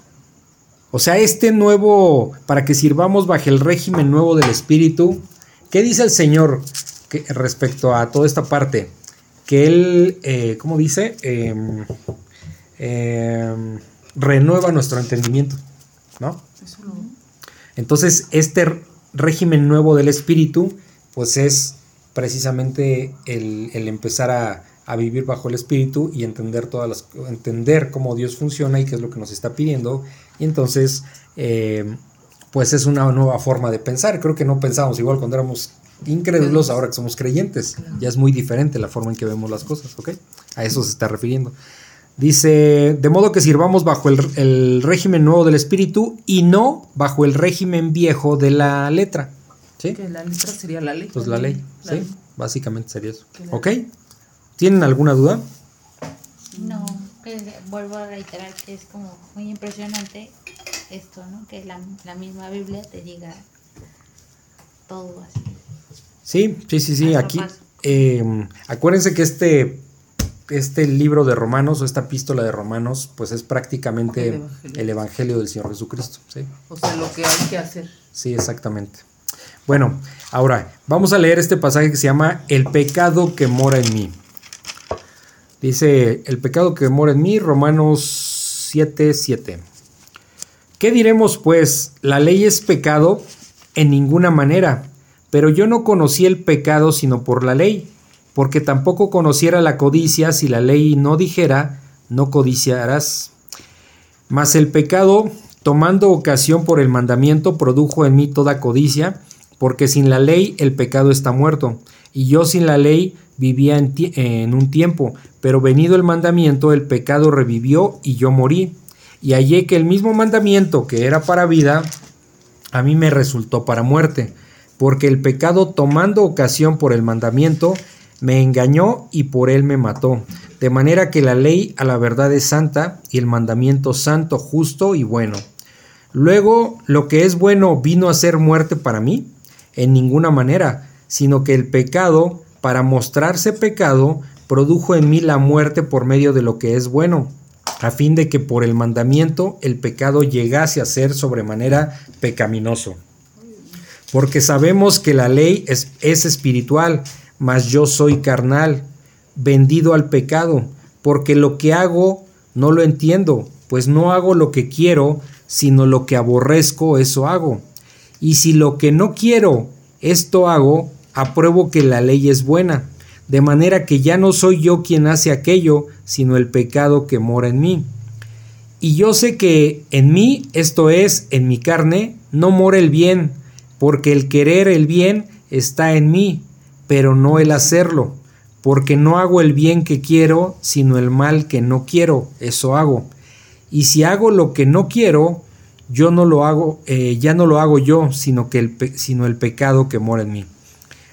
A: O sea, este nuevo, para que sirvamos bajo el régimen nuevo del Espíritu, ¿qué dice el Señor que- respecto a toda esta parte? Que Él, eh, ¿cómo dice? Em, em, renueva nuestro entendimiento, ¿no? Entonces, este régimen nuevo del Espíritu, pues es precisamente el, el empezar a, a vivir bajo el Espíritu y entender todas las, entender cómo Dios funciona y qué es lo que nos está pidiendo. Y entonces, eh, pues es una nueva forma de pensar. Creo que no pensábamos igual cuando éramos incrédulos, ahora que somos creyentes. Ya es muy diferente la forma en que vemos las cosas, ¿ok? A eso se está refiriendo. Dice, de modo que sirvamos bajo el, el régimen nuevo del Espíritu y no bajo el régimen viejo de la letra. ¿Sí?
B: Que la letra sería la ley.
A: Pues la ley,
B: La
A: ¿sí?
B: ley.
A: Básicamente sería eso. ¿Ok? ¿Tienen alguna duda?
F: Vuelvo a reiterar que es como muy impresionante esto, ¿no? Que la, la misma Biblia te diga todo así.
A: Sí, sí, sí, sí. Aquí,
F: paso.
A: eh, acuérdense que este, este libro de Romanos o esta epístola de Romanos, pues es prácticamente
B: El
A: el
B: Evangelio.
A: evangelio, del Señor Jesucristo. Sí,
B: O sea, lo que hay que hacer.
A: sí, exactamente. Bueno, ahora vamos a leer este pasaje que se llama El pecado que mora en mí. Dice, el pecado que mora en mí, Romanos 7, 7. ¿Qué diremos pues? ¿La ley es pecado? En ninguna manera. Pero yo no conocí el pecado sino por la ley, porque tampoco conociera la codicia si la ley no dijera, no codiciarás. Mas el pecado, tomando ocasión por el mandamiento, produjo en mí toda codicia, porque sin la ley el pecado está muerto, y yo sin la ley vivía en, en un tiempo, pero venido el mandamiento el pecado revivió y yo morí. Y hallé que el mismo mandamiento que era para vida, a mí me resultó para muerte, porque el pecado tomando ocasión por el mandamiento, me engañó y por él me mató. De manera que la ley a la verdad es santa y el mandamiento santo, justo y bueno. Luego, lo que es bueno vino a ser muerte para mí, en ninguna manera, sino que el pecado, para mostrarse pecado, produjo en mí la muerte por medio de lo que es bueno, a fin de que por el mandamiento el pecado llegase a ser sobremanera pecaminoso. Porque sabemos que la ley es, es espiritual, mas yo soy carnal, vendido al pecado, porque lo que hago no lo entiendo, pues no hago lo que quiero, sino lo que aborrezco, eso hago. Y si lo que no quiero, esto hago, apruebo que la ley es buena, de manera que ya no soy yo quien hace aquello, sino el pecado que mora en mí. Y yo sé que en mí, esto es, en mi carne, no mora el bien, porque el querer el bien está en mí, pero no el hacerlo, porque no hago el bien que quiero, sino el mal que no quiero, eso hago. Y si hago lo que no quiero, yo no lo hago, eh, ya no lo hago yo, sino que el, sino el pecado que mora en mí.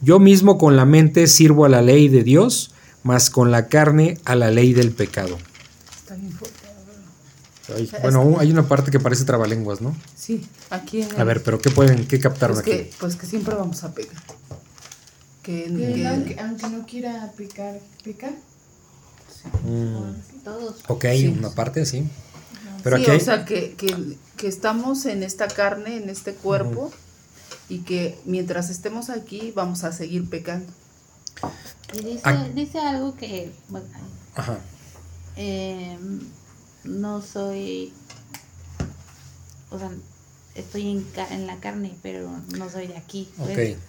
A: yo mismo con la mente sirvo a la ley de Dios, mas con la carne a la ley del pecado.
B: Está bien fuerte.
A: Ay, bueno, hay una parte que parece trabalenguas, ¿no?
B: Sí, aquí en
A: A ver, pero ¿qué pueden, qué captaron
B: pues
A: aquí?
B: que, pues que siempre vamos a pegar. Que,
E: Que
B: que-
E: aunque, aunque no quiera pecar, peca.
A: Mm,
F: Todos.
A: ok,
B: Sí.
A: una parte sí. Pero
B: sí,
A: aquí hay-
B: o sea, que, que, que estamos en esta carne, en este cuerpo, y que mientras estemos aquí vamos a seguir pecando.
F: Y dice, algo que, bueno,
A: Ajá.
F: eh, no soy, o sea, estoy en, la carne, pero no soy de aquí. ¿ves?
A: Ok.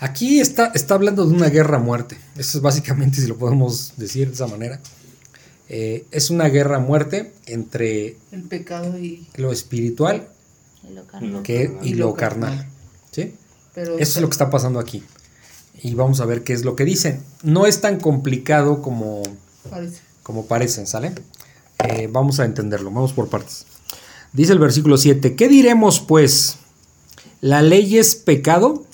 A: Aquí está, está hablando de una guerra a muerte. Eso es básicamente, si lo podemos decir de esa manera. Eh, es una guerra a muerte entre
B: El pecado y...
A: lo espiritual
F: Y lo carnal.
A: que, y
B: Y
A: lo
B: lo
A: carnal.
B: carnal.
A: ¿Sí?
B: Pero,
A: Eso es lo que está pasando aquí. Y vamos a ver qué es lo que dicen. No es tan complicado como,
B: Parece.
A: como parecen, ¿sale? Eh, vamos a entenderlo, vamos por partes. Dice el versículo 7, ¿qué diremos pues? ¿La ley es pecado?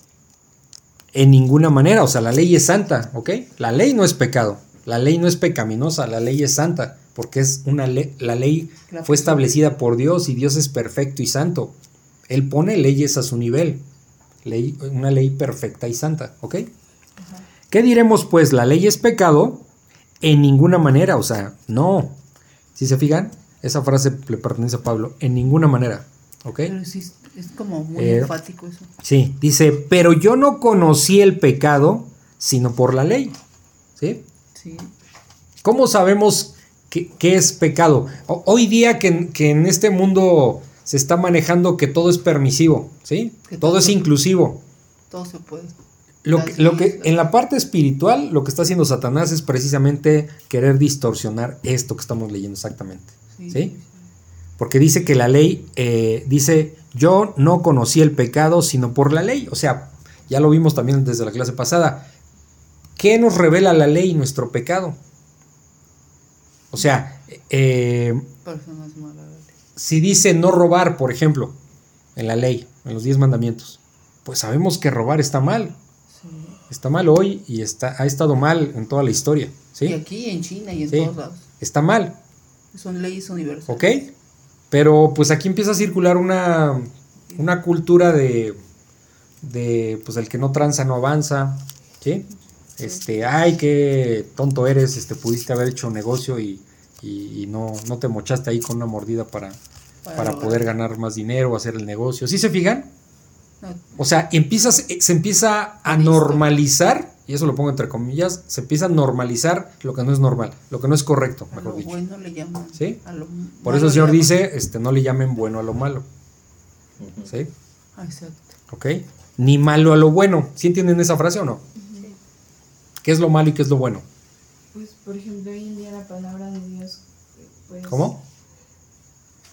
A: En ninguna manera, o sea, la ley es santa, ¿ok? La ley no es pecado, la ley no es pecaminosa, la ley es santa, porque es una ley, la ley fue establecida por Dios y Dios es perfecto y santo. Él pone leyes a su nivel, ley, una ley perfecta y santa, ¿ok? ¿Qué diremos pues? ¿La ley es pecado? en ninguna manera, o sea, no. Si se fijan, esa frase le pertenece a Pablo, en ninguna manera. ¿Ok?
B: Pero sí, es- es como muy
A: Eh,
B: enfático eso.
A: Sí, dice, pero yo no conocí el pecado sino por la ley. ¿Sí?
B: Sí.
A: ¿Cómo sabemos qué, qué es pecado? Hoy día que, en- que en este mundo se está manejando que todo es permisivo, ¿sí?
B: Que
A: todo
B: todo
A: es inclusivo.
B: Todo se puede.
A: Lo que, lo que
B: leyes,
A: en la parte espiritual, lo que está haciendo Satanás es precisamente querer distorsionar esto que estamos leyendo exactamente.
B: Sí.
A: ¿Sí? Porque dice que la ley eh, dice, yo no conocí el pecado sino por la ley. O sea, ya lo vimos también desde la clase pasada. ¿Qué nos revela la ley? Nuestro pecado. O sea, eh, si dice no robar, por ejemplo, en la ley, en los diez mandamientos, pues sabemos que robar está mal.
B: Sí.
A: Está mal hoy y está, ha estado mal en toda la historia.
B: Y
A: ¿Sí?
B: aquí en China y en
A: Sí.
B: todos lados.
A: Está mal.
B: Son leyes universales.
A: ¿Ok? Pero pues aquí empieza a circular una, una cultura de, de, pues el que no tranza no avanza, ¿sí? Este, ay, qué tonto eres, este, pudiste haber hecho negocio y, y- y no, no te mochaste ahí con una mordida para,
B: Para
A: poder ganar más dinero, hacer el negocio. ¿Sí se fijan?
B: No,
A: O sea, empiezas, se empieza a normalizar, y eso lo pongo entre comillas, se empieza a normalizar lo que no es normal, lo que no es correcto,
B: a
A: mejor
B: lo
A: dicho.
B: bueno le llaman.
A: ¿Sí?
B: a lo
A: Por eso el Señor dice, este, no le llamen bueno a lo malo. ¿Sí?
B: Ah, Exacto.
A: ¿Ok? Ni malo a lo bueno. ¿Sí entienden esa frase o no? ¿Qué es lo malo y qué es lo bueno?
E: Pues, por ejemplo, hoy en día la palabra de Dios, pues...
A: ¿Cómo?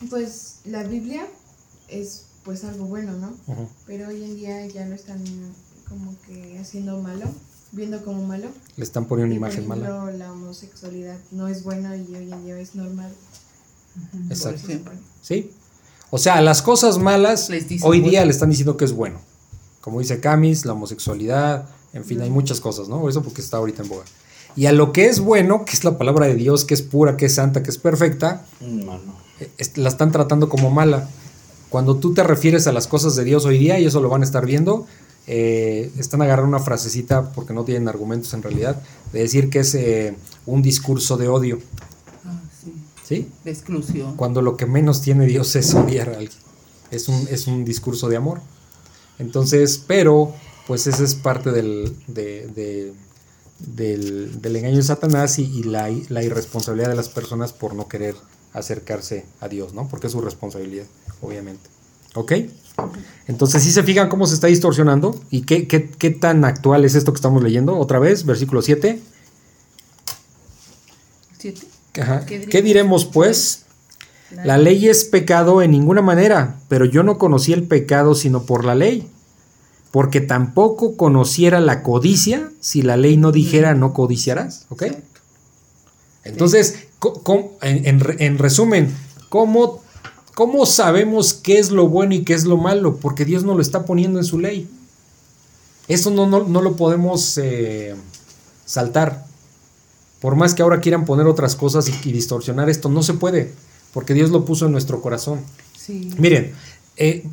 E: Pues la Biblia es pues algo bueno, ¿no?
A: Ujú.
E: Pero hoy en día ya lo están como que haciendo malo, viendo como malo.
A: Le están poniendo
E: Y,
A: una
E: por
A: imagen mala.
E: ejemplo, la homosexualidad no es buena y hoy en día es normal.
A: Exacto.
B: Por.
A: ¿Sí? O sea, las cosas malas hoy
B: bueno.
A: día le están diciendo que es bueno. Como dice Camis, la homosexualidad, en fin, hay muchas cosas, ¿no? Por eso porque está ahorita en boga. Y a lo que es bueno, que es la palabra de Dios, que es pura, que es santa, que es perfecta,
D: Mano.
A: eh, es- la están tratando como mala. Cuando tú te refieres a las cosas de Dios hoy día, y eso lo van a estar viendo, eh, están agarrando una frasecita, porque no tienen argumentos en realidad, de decir que es eh, un discurso de odio,
B: Ah, sí.
A: ¿sí?
B: De exclusión.
A: Cuando lo que menos tiene Dios es odiar a alguien. Es un, es un discurso de amor. Entonces, pero, pues ese es parte del, de- de- del, del engaño de Satanás y, y la, la irresponsabilidad de las personas por no querer acercarse a Dios, ¿no? Porque es su responsabilidad, obviamente. ¿Ok? Entonces, si se fijan cómo se está distorsionando y qué, qué, qué tan actual es esto que estamos leyendo. Otra vez, versículo 7.
B: Siete.
A: Ajá.
B: ¿Qué
A: ¿Qué diremos pues? La ley es pecado en ninguna manera, pero yo no conocí el pecado sino por la ley, porque tampoco conociera la codicia si la ley no dijera no codiciarás, ¿ok? Entonces, en, en re- en resumen, ¿cómo, ¿cómo sabemos qué es lo bueno y qué es lo malo? Porque Dios no lo está poniendo en su ley. Eso no, no, no lo podemos eh, saltar. Por más que ahora quieran poner otras cosas y, y distorsionar esto, no se puede, porque Dios lo puso en nuestro corazón.
B: Sí.
A: Miren, eh,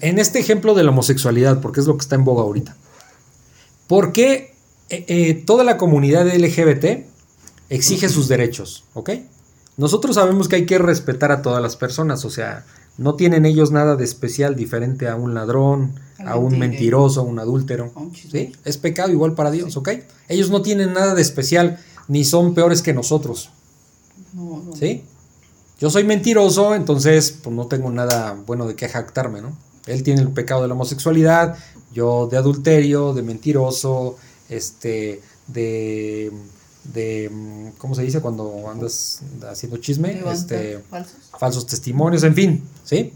A: en este ejemplo de la homosexualidad, porque es lo que está en boga ahorita, ¿por qué eh, eh, toda la comunidad LGBT exige sus derechos? ¿Ok? Nosotros sabemos que hay que respetar a todas las personas, o sea, no tienen ellos nada de especial diferente a un ladrón, a un
B: mentir-
A: mentiroso, a un adúltero.
B: Chismoso.
A: ¿Sí? Es pecado igual para Dios, ¿ok? Ellos no tienen nada de especial, ni son peores que nosotros.
B: No, no.
A: ¿Sí? Yo soy mentiroso, entonces pues no tengo nada bueno de qué jactarme, ¿no? Él tiene el pecado de la homosexualidad, yo de adulterio, de mentiroso, este, de, de, ¿cómo se dice cuando andas haciendo chisme? Este,
B: falsos.
A: falsos testimonios, en fin, ¿sí?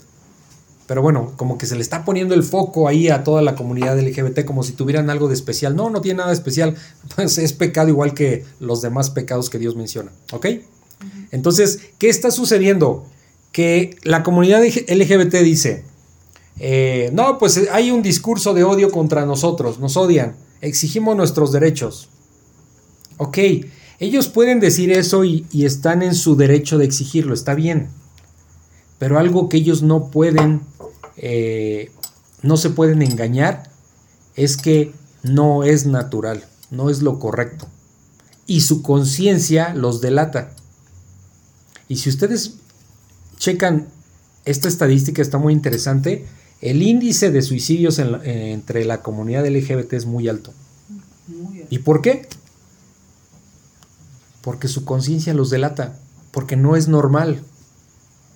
A: Pero bueno, como que se le está poniendo el foco ahí a toda la comunidad LGBT como si tuvieran algo de especial. No, no tiene nada de especial. Pues es pecado igual que los demás pecados que Dios menciona. ¿Ok? Entonces, ¿qué está sucediendo? Que la comunidad LGBT dice, eh, no, pues eh, hay un discurso de odio contra nosotros, nos odian, exigimos nuestros derechos. Ok, ellos pueden decir eso y, están en su derecho de exigirlo, está bien. Pero algo que ellos no pueden, eh, no se pueden engañar, es que no es natural, no es lo correcto. y su conciencia los delata. Y si ustedes checan esta estadística, está muy interesante. El índice de suicidios en la- entre la comunidad LGBT es muy alto.
B: Muy bien.
A: ¿Y por qué? Porque su conciencia los delata, porque no es normal.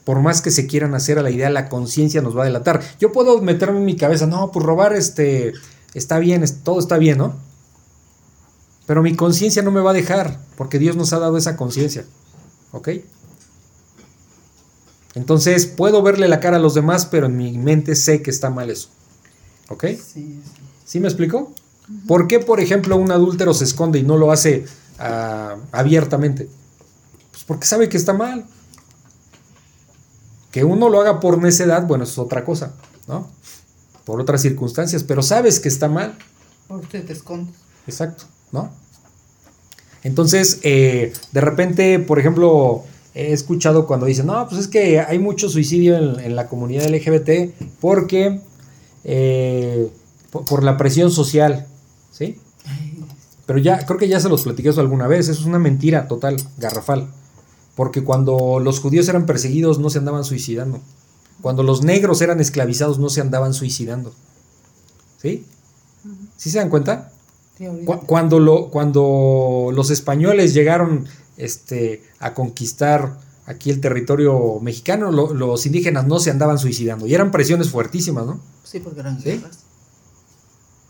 A: Por más que se quieran hacer a la idea, la conciencia nos va a delatar. Yo puedo meterme en mi cabeza, no, pues robar este está bien, todo está bien, ¿no? Pero mi conciencia no me va a dejar, porque Dios nos ha dado esa conciencia. ¿Ok? Entonces puedo verle la cara a los demás, pero en mi mente sé que está mal eso. ¿Ok?
B: Sí, sí.
A: ¿Sí me explico? ¿Por qué, por ejemplo, un adúltero se esconde y no lo hace ah, abiertamente? Pues porque sabe que está mal. Que uno lo haga por necedad, bueno, eso es otra cosa, ¿no? Por otras circunstancias, pero sabes que está mal.
B: ¿Por qué te escondes?
A: Exacto, ¿no? Entonces, eh, de repente, por ejemplo, he escuchado cuando dicen, no, pues es que hay mucho suicidio en, en la comunidad LGBT porque eh, por, por la presión social, ¿sí? Pero ya, creo que ya se los platiqué eso alguna vez, eso es una mentira total, garrafal. Porque cuando los judíos eran perseguidos no se andaban suicidando. Cuando los negros eran esclavizados no se andaban suicidando. ¿Sí? ¿Sí se dan cuenta?
B: Sí, ahorita.
A: Cu- Cuando, lo, cuando los españoles llegaron este, a conquistar aquí el territorio mexicano, lo- los indígenas no se andaban suicidando y eran presiones fuertísimas, ¿no?
B: Sí, porque eran
A: ¿Sí?
B: guerras.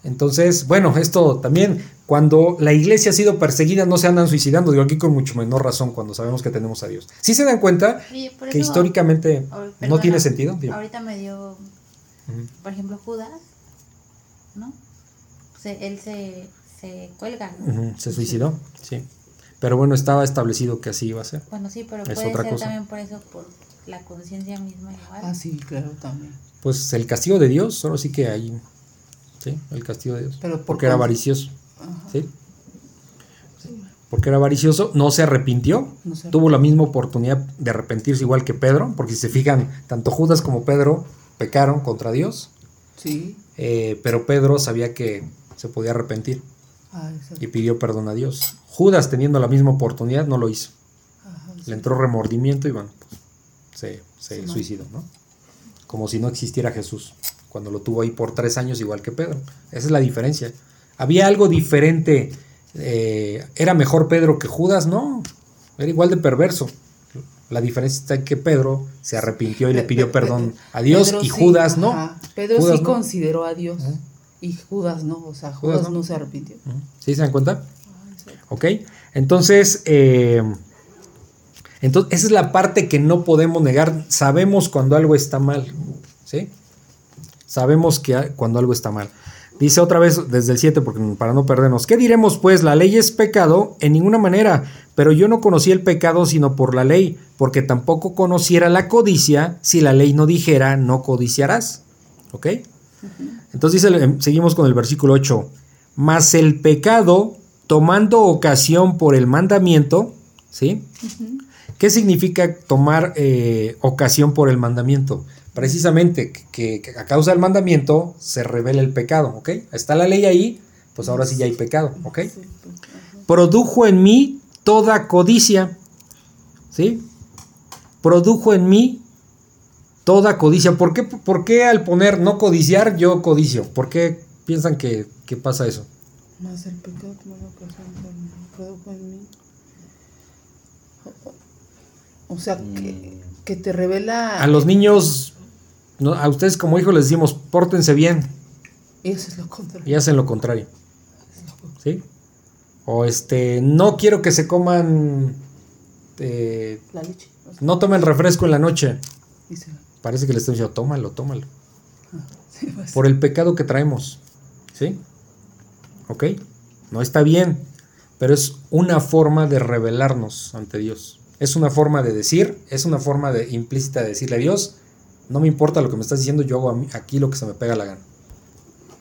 A: Entonces, bueno, esto también, cuando la iglesia ha sido perseguida, no se andan suicidando, digo aquí con mucho menor razón cuando sabemos que tenemos a Dios. ¿Sí se dan cuenta
F: Oye,
A: que
F: eso-
A: históricamente
F: Oh,
A: no tiene sentido?
F: Ahorita me dio, por ejemplo, Judas, ¿no? Se- él se, se cuelga, ¿no?
A: Se suicidó, sí. Pero bueno, estaba establecido que así iba a ser.
F: Bueno, sí, pero
A: Es
F: puede
A: otra
F: ser
A: cosa.
F: también por eso, por la conciencia misma igual.
B: Ah, sí, claro, también.
A: Pues el castigo de Dios, solo sí que hay, sí, el castigo de Dios.
B: Pero por
A: porque era avaricioso,
B: Ajá.
A: ¿sí? Porque era avaricioso, no se arrepintió,
B: No se
A: tuvo la misma oportunidad de arrepentirse igual que Pedro, porque si se fijan, tanto Judas como Pedro pecaron contra Dios,
B: Sí.
A: eh, pero Pedro sabía que se podía arrepentir
B: Ah, exacto.
A: y pidió perdón a Dios. Judas, teniendo la misma oportunidad, no lo hizo.
B: Ajá, sí.
A: Le entró remordimiento y bueno, pues, se, se
B: Sí, no.
A: suicidó, ¿no? Como si no existiera Jesús, cuando lo tuvo ahí por tres años igual que Pedro. Esa es la diferencia. ¿Había algo diferente? eh, ¿Era mejor Pedro que Judas? No, era igual de perverso. La diferencia está en que Pedro se arrepintió y le pidió
B: pe-
A: perdón a Dios
B: Pedro
A: y
B: sí,
A: Judas no.
B: ajá. Pedro
A: Judas
B: sí
A: no.
B: consideró a Dios. Y Judas no, o sea,
A: Judas
B: Judas,
A: no.
B: no. se arrepintió.
A: ¿Sí se dan cuenta? ¿Ok? Entonces, eh, entonces, esa es la parte que no podemos negar. Sabemos cuando algo está mal. ¿Sí? Sabemos que cuando algo está mal. Dice otra vez desde el 7, porque para no perdernos. ¿Qué diremos pues? ¿La ley es pecado? En ninguna manera. Pero yo no conocí el pecado sino por la ley, porque tampoco conociera la codicia si la ley no dijera no codiciarás. ¿Ok? Entonces dice, seguimos con el versículo 8. Mas el pecado, tomando ocasión por el mandamiento, ¿sí? ¿Qué significa tomar eh, ocasión por el mandamiento? Precisamente que, que a causa del mandamiento se revela el pecado, ¿ok? Está la ley ahí, pues ahora sí ya hay pecado, ¿ok?
B: Pues.
A: Produjo en mí toda codicia, ¿sí? Produjo en mí toda codicia. ¿Por qué, por qué al poner no codiciar yo codicio? ¿Por qué piensan que, que pasa eso?
B: Más el pecado ocasión por- produjo en mí. O sea, que, que te revela.
A: A los niños, no, a ustedes como hijos les decimos, pórtense bien
B: Eso es lo contrario.
A: y hacen lo contrario. ¿Sí? O este, no quiero que se coman, eh,
B: La leche. o sea,
A: no tomen refresco en la noche. Parece que le están diciendo, tómalo, tómalo.
B: sí, pues,
A: Por el pecado que traemos. ¿Sí? ¿Ok? No está bien, pero es una forma de revelarnos ante Dios. Es una forma de decir, es una forma de, implícita de decirle a Dios, no me importa lo que me estás diciendo, yo hago aquí lo que se me pega la gana.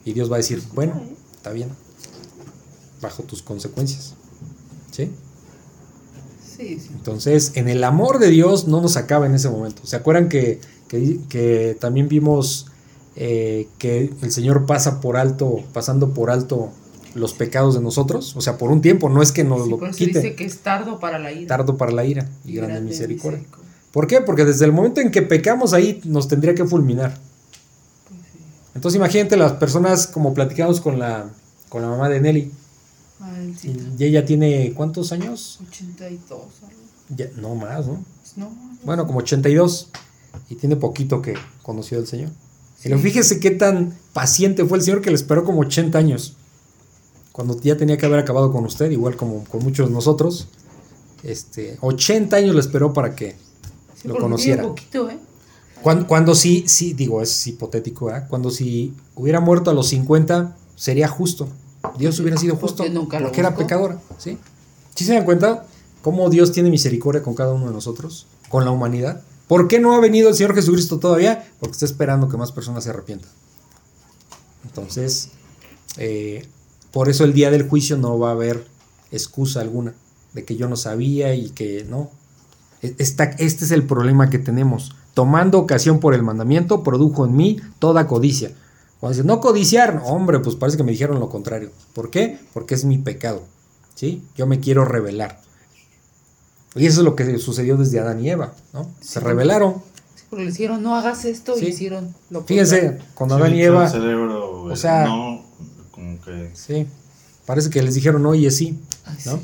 A: Y Dios va a decir, bueno, está bien, bajo tus consecuencias. ¿Sí?
B: sí, sí.
A: Entonces, en el amor de Dios no nos acaba en ese momento. ¿Se acuerdan que, que- que también vimos eh, que el Señor pasa por alto, pasando por alto los pecados de nosotros, o sea, por un tiempo, no es que nos
B: Sí,
A: lo quite,
B: dice que es tardo para la ira.
A: tardo para la ira y
B: y
A: grande
B: grande
A: misericordia.
B: misericordia.
A: ¿Por qué? Porque desde el momento en que pecamos ahí nos tendría que fulminar. Entonces imagínate las personas como platicamos con la, con la mamá de Nelly.
B: Sí,
A: Y ella tiene ¿cuántos años?
B: 82, algo.
A: Ya, no más, ¿no?
B: Pues no,
A: Bueno, como 82. Y tiene poquito que conoció al Señor. Y luego fíjese qué tan paciente fue el Señor que le esperó como 80 años. Cuando ya tenía que haber acabado con usted, igual como con muchos de nosotros. Este, 80 años le esperó para que
B: Sí,
A: lo conociera.
B: poquito, ¿eh?
A: Cuando, cuando sí, sí, digo, es hipotético, ¿eh? Cuando si hubiera muerto a los 50, sería justo. Dios hubiera sido justo.
B: Porque nunca lo
A: porque era
B: buscó.
A: pecadora, ¿sí? ¿Sí se dan cuenta cómo Dios tiene misericordia con cada uno de nosotros? Con la humanidad. ¿Por qué no ha venido el Señor Jesucristo todavía? Porque está esperando que más personas se arrepientan. Entonces, eh, por eso el día del juicio no va a haber excusa alguna de que yo no sabía y que no. E- Esta- este es el problema que tenemos. Tomando ocasión por el mandamiento, produjo en mí toda codicia. Cuando dice, no codiciar, no, hombre, pues parece que me dijeron lo contrario. ¿Por qué? Porque es mi pecado. ¿Sí? Yo me quiero revelar. Y eso es lo que sucedió desde Adán y Eva, ¿no? Se rebelaron.
B: Sí, porque le hicieron, no hagas esto,
A: Sí.
B: y hicieron lo
A: Fíjense,
D: Sí,
A: Adán y Eva,
D: El cerebro,
A: o sea-
D: no,
A: sí, parece que les dijeron oye sí,
B: Ay,
A: ¿no?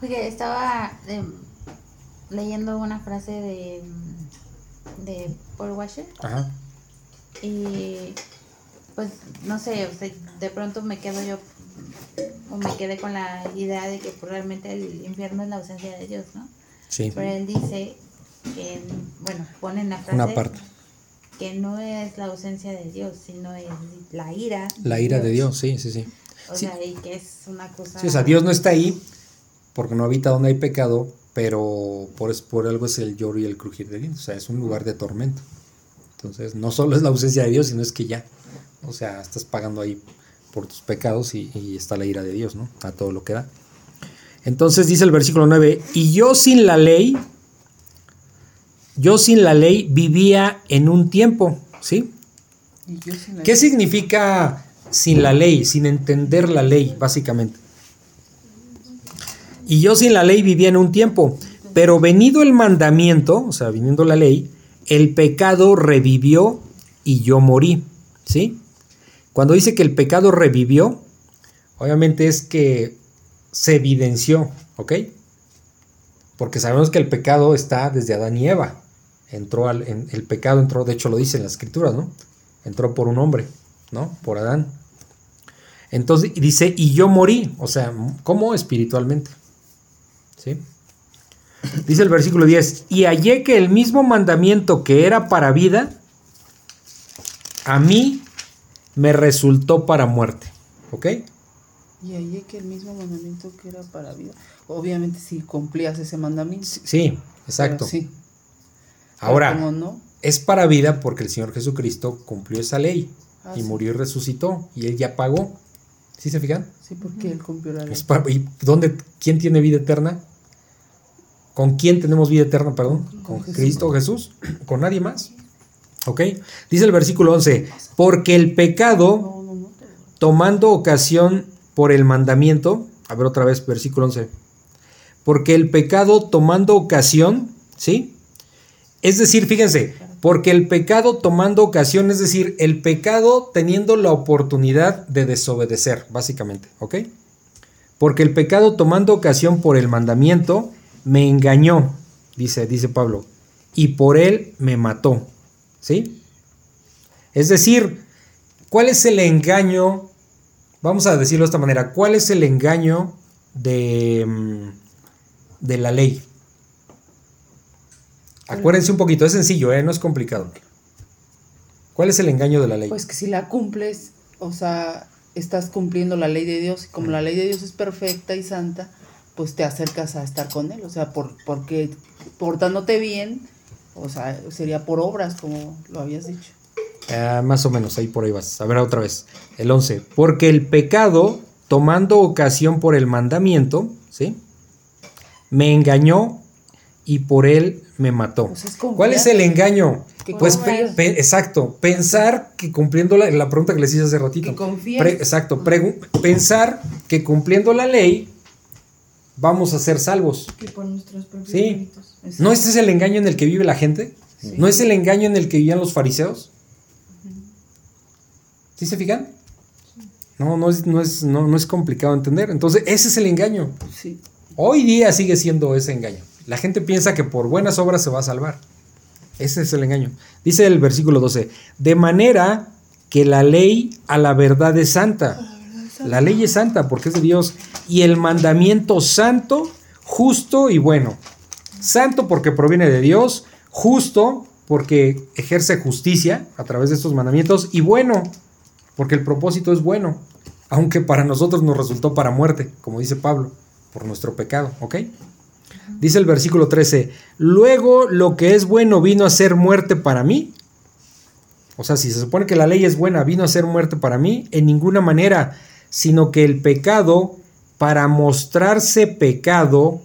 F: Porque estaba eh, leyendo una frase de, de Paul Washer
A: Ajá.
F: y pues no sé, o sea, de pronto me quedo yo o me quedé con la idea de que pues, realmente el infierno es la ausencia de Dios, ¿no?
A: Sí,
F: Pero él dice que, bueno, pone en la frase
A: una parte.
F: Que no es la ausencia de Dios, sino es la ira.
A: La ira de Dios, sí, sí, sí.
F: O
A: Sí.
F: sea, y que es una cosa...
A: Sí, o sea, Dios no está ahí porque no habita donde hay pecado, pero por, es- por algo es el lloro y el crujir de dientes. O sea, es un lugar de tormento. Entonces, no solo es la ausencia de Dios, sino es que ya, o sea, estás pagando ahí por tus pecados y, y está la ira de Dios, ¿no? A todo lo que da. Entonces dice el versículo 9, y yo sin la ley, yo sin la ley vivía en un tiempo, ¿sí? ¿Qué significa sin la ley, sin entender la ley, básicamente? Y yo sin la ley vivía en un tiempo, pero venido el mandamiento, o sea, viniendo la ley, el pecado revivió y yo morí, ¿sí? Cuando dice que el pecado revivió, obviamente es que se evidenció, ¿ok? Porque sabemos que el pecado está desde Adán y Eva. Entró al, en- el pecado entró, de hecho lo dice en las escrituras, ¿no? Entró por un hombre, ¿no? Por Adán. Entonces dice, y yo morí, o sea, ¿cómo? Espiritualmente. ¿Sí? Dice el versículo 10, y hallé que el mismo mandamiento que era para vida, a mí me resultó para muerte. ¿Ok?
B: Y ahí que el mismo mandamiento que era para vida. Obviamente si cumplías ese mandamiento.
A: Sí, exacto.
B: Sí.
A: Ahora,
B: no,
A: es para vida porque el Señor Jesucristo cumplió esa ley
B: Ah,
A: y
B: sí.
A: murió y resucitó y él ya pagó. ¿Sí se fijan?
B: sí, porque él cumplió la ley.
A: Es para- ¿Y dónde, quién tiene vida eterna? ¿Con quién tenemos vida eterna, perdón? Con
B: Jesús.
A: Cristo Jesús, con nadie más. ¿Ok? Dice el versículo 11, porque el pecado, tomando ocasión por el mandamiento, a ver otra vez, versículo 11, porque el pecado tomando ocasión, ¿sí? Es decir, fíjense, porque el pecado tomando ocasión, es decir, el pecado teniendo la oportunidad de desobedecer, básicamente, ¿ok? Porque el pecado tomando ocasión por el mandamiento me engañó, dice, dice Pablo, y por él me mató, ¿sí? Es decir, ¿cuál es el engaño? Vamos a decirlo de esta manera, ¿cuál es el engaño de, mm, de la ley? Acuérdense un poquito, es sencillo, ¿eh? no es complicado. ¿Cuál es el engaño de la ley?
B: Pues que si la cumples, o sea, estás cumpliendo la ley de Dios. Y como la ley de Dios es perfecta y santa, pues te acercas a estar con Él. O sea, por, porque portándote bien, o sea, sería por obras, como lo habías dicho.
A: Ah, más o menos, ahí por ahí vas. A ver otra vez. El 11. Porque el pecado, tomando ocasión por el mandamiento, ¿sí? Me engañó y por él me mató.
B: Pues es.
A: ¿Cuál es el engaño?
B: Que
A: Pues,
B: confías.
A: pe- pe- exacto, pensar que cumpliendo la, la pregunta que les hice hace ratito.
B: Que.
A: Pre- exacto, pensar que cumpliendo la ley vamos a ser salvos.
E: Que por nuestros propios
A: Sí. ¿No este es el engaño en el que vive la gente?
B: Sí.
A: ¿No es el engaño en el que vivían los fariseos? ¿Sí se fijan? No, no es, no es, no, no es complicado entender. Entonces, ese es el engaño.
B: Sí.
A: Hoy día sigue siendo ese engaño. La gente piensa que por buenas obras se va a salvar. Ese es el engaño. Dice el versículo 12, de manera que la ley a la verdad es santa. La ley es santa porque es de Dios. Y el mandamiento santo, justo y bueno. Santo porque proviene de Dios, justo porque ejerce justicia a través de estos mandamientos y bueno porque el propósito es bueno, aunque para nosotros nos resultó para muerte, como dice Pablo, por nuestro pecado, ¿ok? Dice el versículo 13, luego lo que es bueno vino a ser muerte para mí. O sea, si se supone que la ley es buena, vino a ser muerte para mí, en ninguna manera, sino que el pecado, para mostrarse pecado,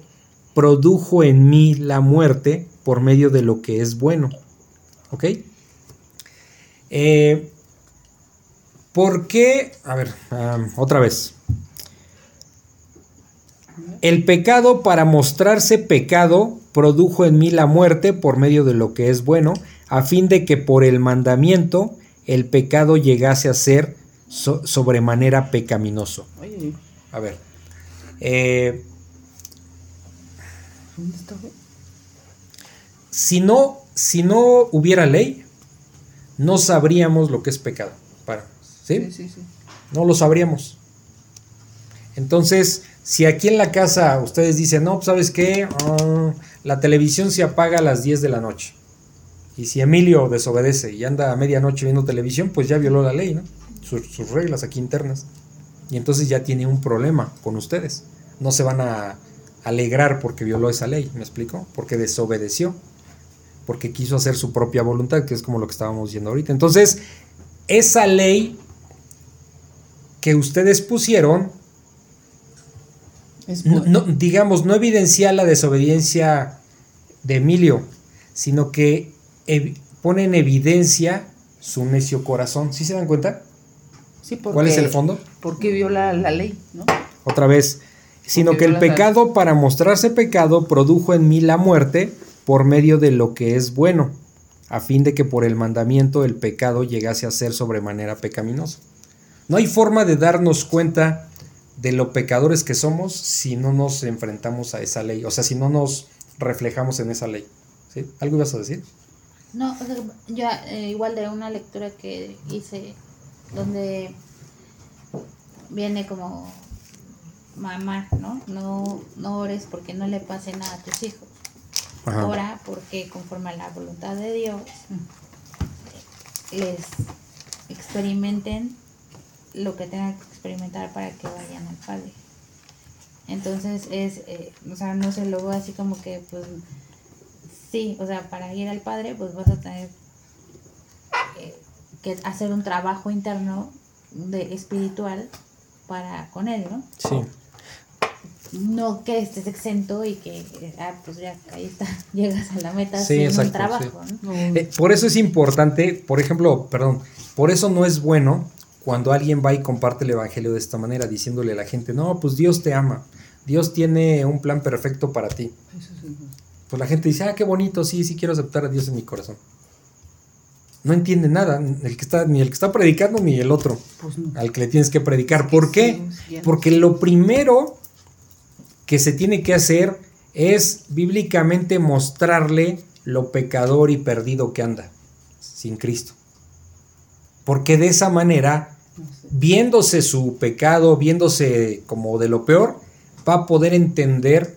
A: produjo en mí la muerte por medio de lo que es bueno. ¿Ok? Eh, ¿Por qué? A ver, otra vez. El pecado para mostrarse pecado produjo en mí la muerte por medio de lo que es bueno, a fin de que por el mandamiento el pecado llegase a ser so- sobremanera pecaminoso. A ver. eh,
B: ¿dónde está? güey?
A: si no, si no hubiera ley, no sabríamos lo que es pecado. Para, ¿sí?
B: Sí, sí, sí.
A: No lo sabríamos. Entonces, si aquí en la casa ustedes dicen, no, pues, ¿sabes qué? Ah, la televisión se apaga a las 10 de la noche. Y si Emilio desobedece y anda a medianoche viendo televisión, pues ya violó la ley, ¿no? Sus, sus reglas aquí internas. Y entonces ya tiene un problema con ustedes. No se van a alegrar porque violó esa ley, ¿me explico? Porque desobedeció. Porque quiso hacer su propia voluntad, que es como lo que estábamos viendo ahorita. Entonces, esa ley que ustedes pusieron,
B: Es
A: no,
B: bueno.
A: no- digamos, no evidencia la desobediencia de Emilio, sino que pone en evidencia su necio corazón. ¿Sí se dan cuenta?
B: Sí, porque,
A: ¿Cuál es el fondo?
B: Porque viola la ley, ¿no?
A: Otra vez, sino
B: Porque
A: que el pecado para mostrarse pecado produjo en mí la muerte por medio de lo que es bueno, a fin de que por el mandamiento el pecado llegase a ser sobremanera pecaminoso. No hay forma de darnos cuenta de lo pecadores que somos si no nos enfrentamos a esa ley, o sea, si no nos reflejamos en esa ley. ¿Sí? ¿Algo ibas a decir?
F: No, o sea, yo eh, igual de una lectura que hice donde viene como mamá, ¿no? No, no ores porque no le pase nada a tus hijos.
A: Ajá.
F: Ora porque conforme a la voluntad de Dios les experimenten lo que tengan que experimentar para que vayan al Padre. Entonces es, eh, o sea, no sé, luego así como que, pues, sí, o sea, para ir al Padre, pues vas a tener eh, que hacer un trabajo interno de espiritual para con Él, ¿no?
A: Sí.
F: No que estés exento y que, ah, pues ya, ahí está, llegas a la meta
A: Sí,
F: sin
A: exacto,
F: un trabajo, ¿no?
A: Eh, por eso es importante, por ejemplo, perdón, por eso no es bueno cuando alguien va y comparte el evangelio de esta manera, diciéndole a la gente, no, pues Dios te ama, Dios tiene un plan perfecto para ti. Pues la gente dice, ah, qué bonito, sí, sí quiero aceptar a Dios en mi corazón. No entiende nada, el que está, ni el que está predicando ni el otro,
B: Pues no.
A: al que le tienes que predicar. ¿Por qué? Porque lo primero que se tiene que hacer es bíblicamente mostrarle lo pecador y perdido que anda sin Cristo. Porque de esa manera. Viéndose su pecado, viéndose como de lo peor, va a poder entender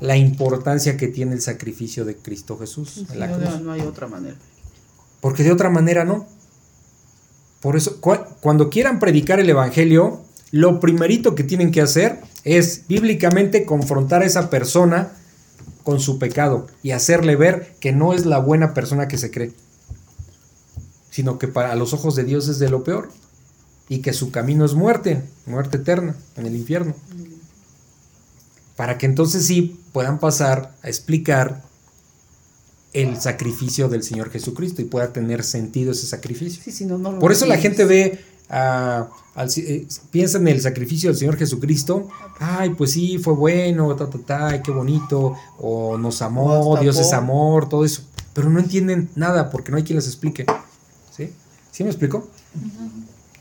A: la importancia que tiene el sacrificio de Cristo Jesús
B: Sí,
A: en la
B: no,
A: cruz.
B: no, no hay otra manera.
A: Porque de otra manera no. Por eso, cua- cuando quieran predicar el Evangelio, lo primerito que tienen que hacer es bíblicamente confrontar a esa persona con su pecado y hacerle ver que no es la buena persona que se cree, sino que para los ojos de Dios es de lo peor y que su camino es muerte, muerte eterna en el infierno. Para que entonces sí puedan pasar a explicar el sacrificio del Señor Jesucristo y pueda tener sentido ese sacrificio.
B: Sí, si no, no
A: Por eso la gente ve, al- eh, piensa en el sacrificio del Señor Jesucristo, ay, pues sí, fue bueno, ta, ta, ta, ay, qué bonito, o nos amó, Dios es amor, todo eso, pero no entienden nada porque no hay quien les explique. ¿Sí? ¿Sí me explico?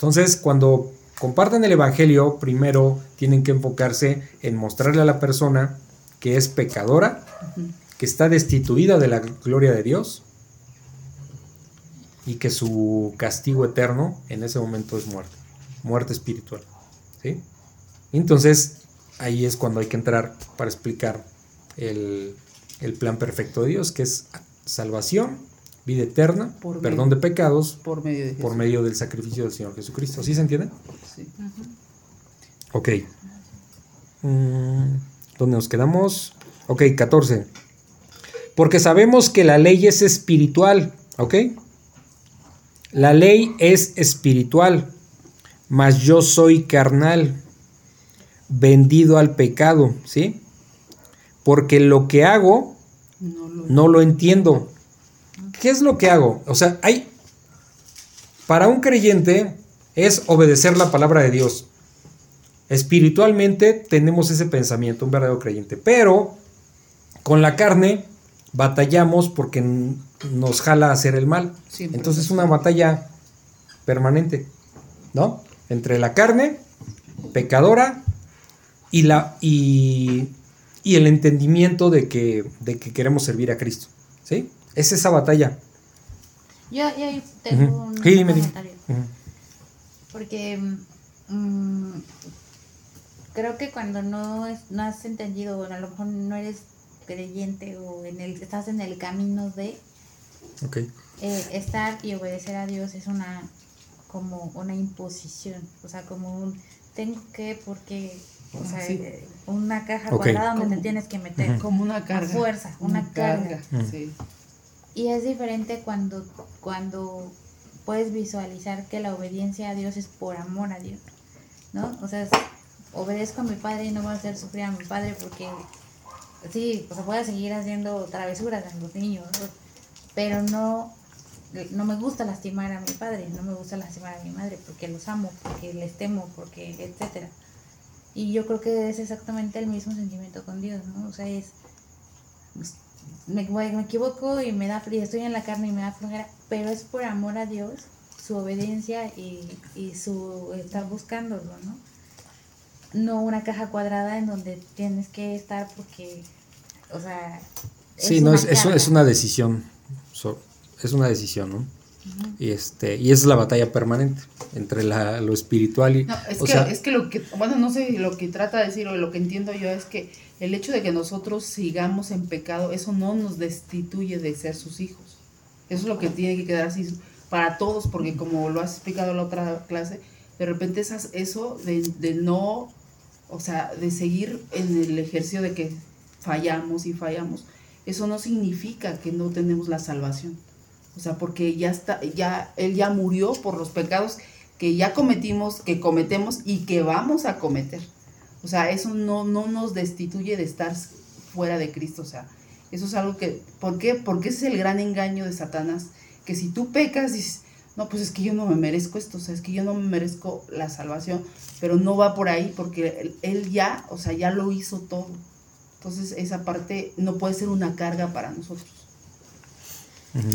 A: Entonces, cuando comparten el Evangelio, primero tienen que enfocarse en mostrarle a la persona que es pecadora, que está destituida de la gloria de Dios y que su castigo eterno en ese momento es muerte, muerte espiritual. ¿sí? Entonces, ahí es cuando hay que entrar para explicar el, el plan perfecto de Dios, que es salvación, vida eterna,
B: Por
A: perdón
B: medio-
A: de pecados
B: por medio de Jesús.
A: por medio del sacrificio del Señor Jesucristo. ¿Sí se entiende?
B: Sí.
A: Ok. Mm, ¿Dónde nos quedamos? Ok, 14. Porque sabemos que la ley es espiritual, ¿ok? La ley es espiritual, mas yo soy carnal, vendido al pecado, ¿sí? Porque lo que hago
B: No lo
A: no lo entiendo. ¿Qué es lo que hago? O sea, hay... Para un creyente es obedecer la palabra de Dios. Espiritualmente tenemos ese pensamiento, un verdadero creyente. Pero con la carne batallamos porque nos jala a hacer el mal.
B: Siempre
A: Entonces es una batalla permanente, ¿no? Entre la carne, pecadora, y, la, y, y el entendimiento de que, de que queremos servir a Cristo. ¿Sí? Es esa batalla.
F: Yo, yo ahí tengo un
A: Sí,
F: comentario. Porque mm, creo que cuando no, es- no has entendido, bueno, a lo mejor no eres creyente o en el, estás en el camino de eh, estar y obedecer a Dios es una como una imposición, o sea, como un tengo que porque o sea,
B: Sí.
F: eh, una caja
A: Ok.
F: cuadrada donde te tienes que meter.
B: Como una carga.
F: fuerza, una carga.
A: Mm.
B: Sí.
F: Y es diferente cuando, cuando puedes visualizar que la obediencia a Dios es por amor a Dios, ¿no? O sea, obedezco a mi padre y no voy a hacer sufrir a mi padre porque, sí, o sea, voy a seguir haciendo travesuras a los niños, pero no, no me gusta lastimar a mi padre, no me gusta lastimar a mi madre porque los amo, porque les temo, porque, etcétera. Y yo creo que es exactamente el mismo sentimiento con Dios, ¿no? O sea, es, me, me equivoco y me da frío, estoy en la carne y me da flojera, pero es por amor a Dios, su obediencia y, y su estar buscándolo, ¿no? No una caja cuadrada en donde tienes que estar porque, o sea...
A: Sí, no, es,
F: una
A: es, es una decisión. so- es una decisión, ¿no? Y, este, y esa es la batalla permanente entre la, lo espiritual y...
B: No, es
A: o
B: que,
A: sea,
B: es que lo que, bueno, no sé, lo que trata de decir o lo que entiendo yo es que el hecho de que nosotros sigamos en pecado, eso no nos destituye de ser sus hijos. Eso es lo que tiene que quedar así para todos, porque como lo has explicado en la otra clase, de repente esas, eso de, de no, o sea, de seguir en el ejercicio de que fallamos y fallamos, eso no significa que no tenemos la salvación. O sea, porque ya está, ya, él ya murió por los pecados que ya cometimos, que cometemos y que vamos a cometer. O sea, eso no, no nos destituye de estar fuera de Cristo. O sea, eso es algo que, ¿por qué? Porque ese es el gran engaño de Satanás. Que si tú pecas, dices, no, pues es que yo no me merezco esto, o sea, es que yo no me merezco la salvación, pero no va por ahí porque él, ya, o sea, ya lo hizo todo. Entonces, esa parte no puede ser una carga para nosotros,
A: ujú.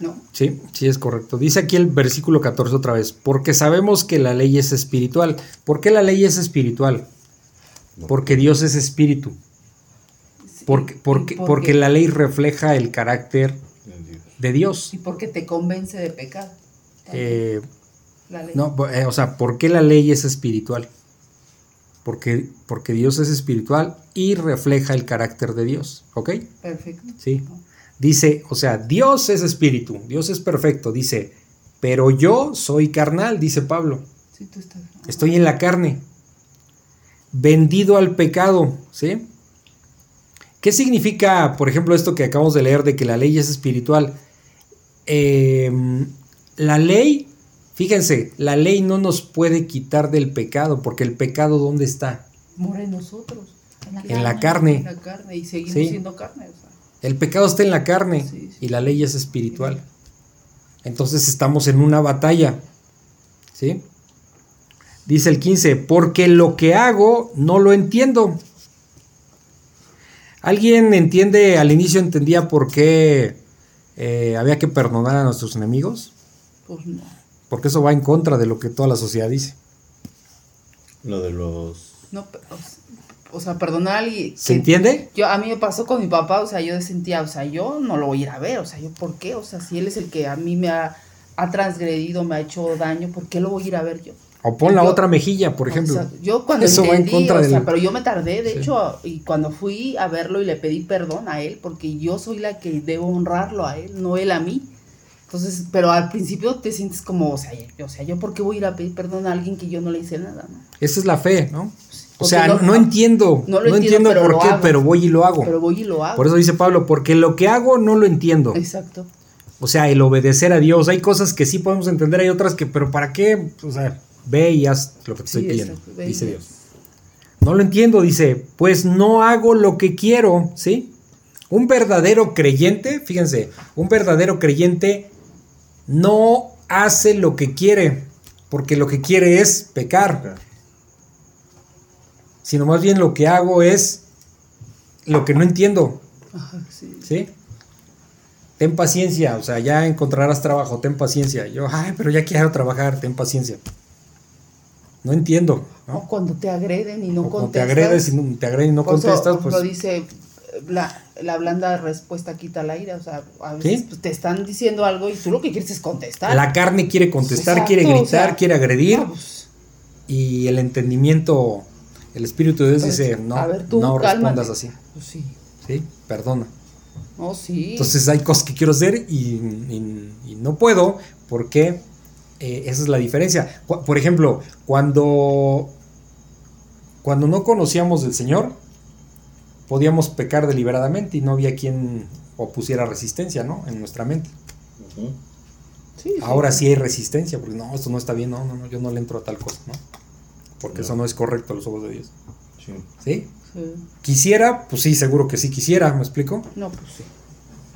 B: ¿No?
A: Sí, sí es correcto. Dice aquí el versículo 14 otra vez, porque sabemos que la ley es espiritual. ¿Por qué la ley es espiritual? Porque Dios es espíritu. Porque, porque, porque la ley refleja el carácter de Dios.
B: Y porque te convence de pecado.
A: Eh,
B: la ley.
A: no, eh, o sea, ¿por qué la ley es espiritual? Porque, porque Dios es espiritual y refleja el carácter de Dios. ¿Ok?
B: Perfecto.
A: Sí. Dice, o sea, Dios es espíritu, Dios es perfecto. Dice, pero yo soy carnal, dice Pablo.
B: Sí, tú estás.
A: Estoy en la carne, vendido al pecado, ¿sí? ¿Qué significa, por ejemplo, esto que acabamos de leer de que la ley es espiritual? Eh, la ley, fíjense, la ley no nos puede quitar del pecado, porque el pecado ¿dónde está?
B: Mora en nosotros.
A: En la carne.
B: En la carne. Y seguimos
A: Sí.
B: siendo carne.
A: El pecado está en la carne
B: Sí, sí.
A: y la ley es espiritual. Entonces estamos en una batalla. ¿Sí? Dice el 15, porque lo que hago no lo entiendo. ¿Alguien entiende, al inicio entendía por qué eh, había que perdonar a nuestros enemigos?
B: Pues no.
A: Porque eso va en contra de lo que toda la sociedad dice.
D: Lo de los.
B: No, pe- o s- o sea, perdonar a alguien.
A: ¿Se entiende?
B: Yo, a mí me pasó con mi papá, o sea, yo sentía, o sea, yo no lo voy a ir a ver, o sea, yo, ¿por qué? O sea, si él es el que a mí me ha, ha transgredido, me ha hecho daño, ¿por qué lo voy a ir a ver yo?
A: O pon la
B: Yo-
A: otra mejilla, por ejemplo.
B: O sea, yo cuando
A: Eso va en
B: entendí,
A: contra
B: o
A: del-
B: sea, pero yo me tardé, de
A: Sí.
B: hecho, y cuando fui a verlo y le pedí perdón a él, porque yo soy la que debo honrarlo a él, no él a mí. Entonces, pero al principio te sientes como, o sea, yo, o sea, yo por qué voy a ir a pedir perdón a alguien que yo no le hice nada, ¿no?
A: Esa es la fe, ¿no? O sea, no,
B: no-
A: no entiendo.
B: no entiendo,
A: por
B: lo
A: qué,
B: hago.
A: pero voy y lo hago.
B: Pero voy y lo hago.
A: Por eso dice Pablo, porque lo que hago no lo entiendo.
B: Exacto.
A: O sea, el obedecer a Dios. Hay cosas que sí podemos entender, hay otras que, pero ¿para qué? O sea, ve y haz lo que te estoy pidiendo,
B: exacto,
A: dice. Dios. No lo entiendo, dice, pues no hago lo que quiero, ¿sí? Un verdadero creyente, fíjense, un verdadero creyente no hace lo que quiere, porque lo que quiere es pecar, sino más bien lo que hago es lo que no entiendo,
B: Ajá, sí.
A: ¿sí? Ten paciencia, o sea, ya encontrarás trabajo, ten paciencia. Yo, ay, pero ya quiero trabajar, ten paciencia. No entiendo,
B: cuando te agreden y no
A: O cuando te
B: contestas.
A: agredes y no, te agreden y no
B: eso,
A: contestas, pues
B: dice, la, la blanda respuesta quita el aire, o sea, a veces
A: ¿Sí?
B: pues, te están diciendo algo y tú lo que quieres es contestar.
A: la carne quiere contestar,
B: Exacto,
A: quiere
B: o
A: gritar,
B: sea,
A: quiere agredir
B: No, pues,
A: y el entendimiento, el Espíritu de Dios dice, no,
B: a ver, tú,
A: no
B: cálmate.
A: respondas así,
B: pues sí.
A: ¿sí? Perdona.
B: No, sí.
A: Entonces hay cosas que quiero hacer y, y- y no puedo porque eh, esa es la diferencia. Por ejemplo, cuando, cuando no conocíamos del Señor, podíamos pecar deliberadamente y no había quien opusiera resistencia, ¿no? En nuestra mente.
B: Sí, sí.
A: Ahora sí hay resistencia, porque no, esto no está bien, no, no, no, yo no le entro a tal cosa, ¿no? Porque eso no es correcto a los ojos de Dios.
D: Sí.
A: ¿Sí?
B: Sí.
A: Quisiera, pues sí, seguro que sí quisiera, ¿me explico?
B: No, pues sí.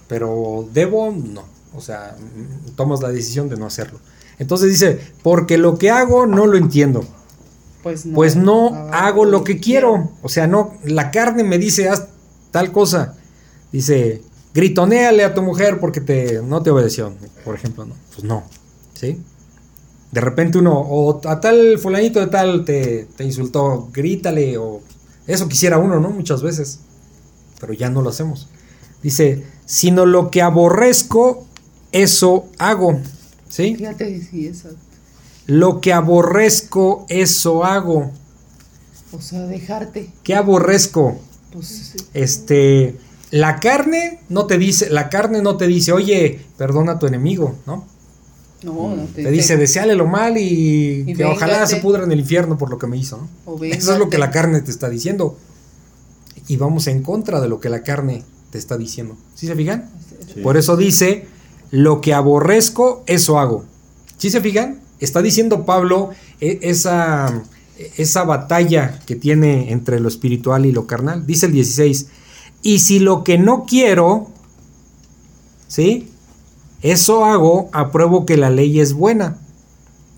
A: pero debo, no. O sea, mm, tomas la decisión de no hacerlo. Entonces dice, porque lo que hago no lo entiendo.
B: Pues no.
A: Pues no
B: Ah,
A: hago lo que quiero. O sea, no, la carne me dice, haz tal cosa. Dice, gritonéale a tu mujer porque te, no te obedeció, por ejemplo, ¿no? Pues no, ¿sí? De repente uno, o a tal fulanito de tal te, te insultó, grítale, o eso quisiera uno, ¿no? Muchas veces, pero ya no lo hacemos. Dice, sino lo que aborrezco, eso hago, ¿sí?
B: Fíjate, sí, exacto.
A: Lo que aborrezco, eso hago.
B: O sea, dejarte.
A: ¿Qué aborrezco?
B: Pues sí.
A: Este, la carne no te dice, la carne no te dice, oye, perdona a tu enemigo, ¿no?
B: No, no
A: Te dice, deseale lo mal y,
B: Y
A: que ojalá se pudra en el infierno por lo que me hizo, Eso es lo que la carne te está diciendo. Y vamos en contra de lo que la carne te está diciendo. ¿Sí se fijan?
D: Sí.
A: Por eso dice, lo que aborrezco, eso hago. ¿Sí se fijan? Está diciendo Pablo e- esa, esa batalla que tiene entre lo espiritual y lo carnal. Dice el 16, y si lo que no quiero, ¿sí? Eso hago, apruebo que la ley es buena.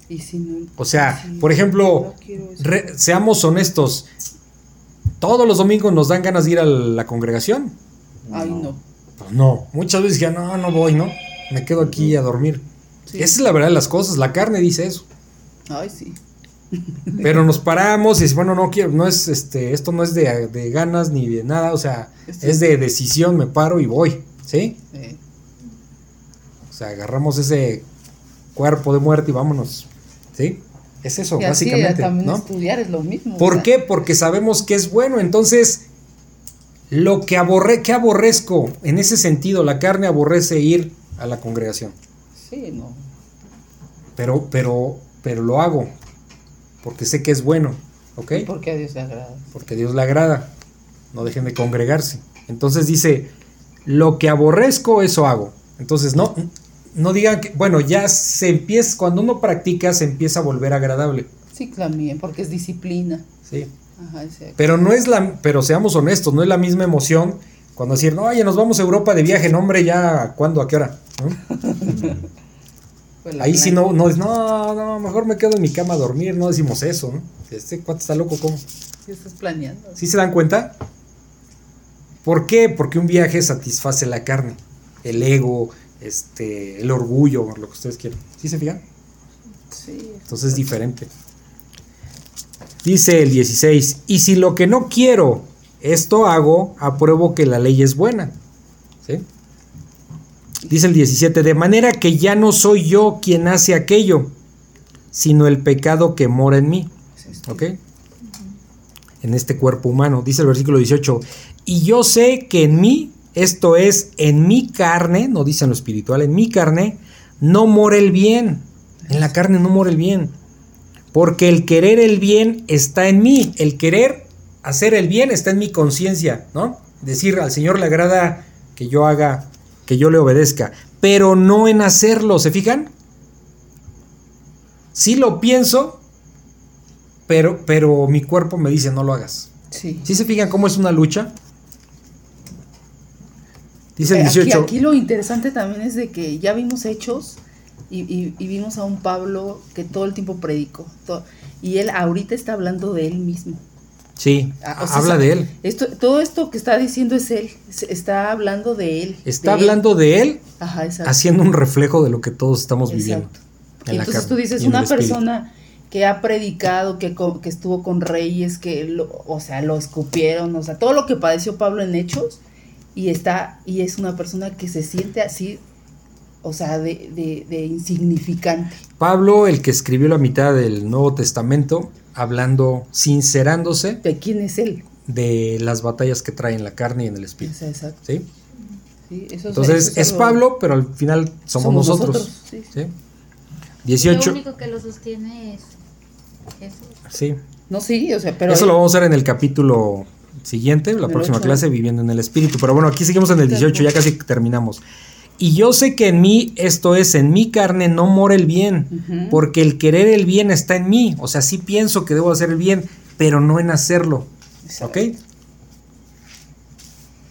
B: Y si no-
A: O sea,
B: si
A: por ejemplo,
B: no
A: re- seamos honestos, todos los domingos nos dan ganas de ir a la congregación.
B: Ay, no.
A: Pues no, muchas veces ya no, no voy, ¿no? Me quedo aquí a dormir.
B: Sí.
A: Esa es la verdad de las cosas, la carne dice eso.
B: Ay, sí.
A: Pero nos paramos y dice, bueno, no quiero, no es este, esto no es de, de ganas ni de nada, o sea,
B: Sí.
A: es de decisión, me paro y voy, ¿sí?
B: Eh,
A: sea, agarramos ese cuerpo de muerte y vámonos, ¿sí? Es eso,
B: y así
A: básicamente,
B: también
A: ¿no?
B: estudiar es lo mismo. o
A: ¿Por
B: sea,
A: qué? Porque sabemos que es bueno. Entonces, lo que aborre, ¿qué aborrezco? En ese sentido, la carne aborrece ir a la congregación.
B: Sí, no.
A: Pero, pero, pero lo hago. Porque sé que es bueno. ¿Ok?
B: Porque a Dios le agrada.
A: Porque a Dios le agrada. No dejen de congregarse. Entonces dice, lo que aborrezco, eso hago. Entonces, no, no digan que, bueno, ya se empieza, cuando uno practica, se empieza a volver agradable.
B: Sí, también, porque es disciplina.
A: ¿sí?
B: Ajá.
A: Pero no es la, pero seamos honestos, no es la misma emoción Cuando decir, no, oye, nos vamos a Europa de viaje, no, hombre, ya, ¿cuándo? ¿A qué hora? ¿No?
B: Pues
A: Ahí sí no, no es, no, no, mejor me quedo en mi cama a dormir, no decimos eso, ¿no? Este cuate está loco, ¿cómo?
B: Sí estás planeando.
A: ¿Sí se dan cuenta? ¿Por qué? Porque un viaje satisface la carne, el ego, este, el orgullo, lo que ustedes quieran. ¿Sí se fijan?
B: Sí.
A: Entonces es diferente. Dice el 16, y si lo que no quiero, esto hago, apruebo que la ley es buena. ¿Sí? Dice el 17, de manera que ya no soy yo quien hace aquello, sino el pecado que mora en mí. ¿Ok? En este cuerpo humano. Dice el versículo 18, y yo sé que en mí, esto es, en mi carne, no dice en lo espiritual, en mi carne, no mora el bien. En la carne no mora el bien. Porque el querer el bien está en mí. El querer hacer el bien está en mi conciencia, ¿no? Decir al Señor le agrada que yo haga, que yo le obedezca, pero no en hacerlo, ¿se fijan? Sí lo pienso, pero, pero mi cuerpo me dice no lo hagas.
B: Sí.
A: ¿Sí se fijan cómo es una lucha? Dice el
B: aquí-
A: 18.
B: Aquí, lo interesante también es de que ya vimos hechos y, y- y vimos a un Pablo que todo el tiempo predicó. y él ahorita está hablando de él mismo.
A: Sí,
B: Ah, o sea,
A: habla de él.
B: Esto, todo esto que está diciendo es él. Está hablando de él.
A: Está
B: de él.
A: hablando de él
B: Ajá,
A: haciendo un reflejo de lo que todos estamos viviendo. En la
B: entonces
A: carne
B: tú dices,
A: en
B: una persona que ha predicado, que estuvo con reyes, que, lo- o sea, lo escupieron, o sea, todo lo que padeció Pablo en hechos, y está, y es una persona que se siente así, o sea, de, de, de insignificante.
A: Pablo, el que escribió la mitad del Nuevo Testamento, hablando, sincerándose
B: ¿De quién es él?
A: de las batallas que trae en la carne y en el espíritu.
B: exacto.
A: ¿sí?
B: Sí, eso
A: Entonces
B: eso
A: es Pablo, pero al final somos, nosotros.
B: sí.
A: ¿sí?
F: Lo
A: 18.
F: único que lo sostiene es Jesús.
A: Sí.
B: No, sí, o sea, pero...
A: Eso lo vamos a ver en el capítulo siguiente, la
B: El
A: próxima clase, Viviendo en el Espíritu. Pero bueno, aquí seguimos en el 18, ya casi terminamos. Y yo sé que en mí, esto es, en mi carne no mora el bien, porque el querer el bien está en mí. O sea, sí pienso que debo hacer el bien, pero no en hacerlo. ¿Ok?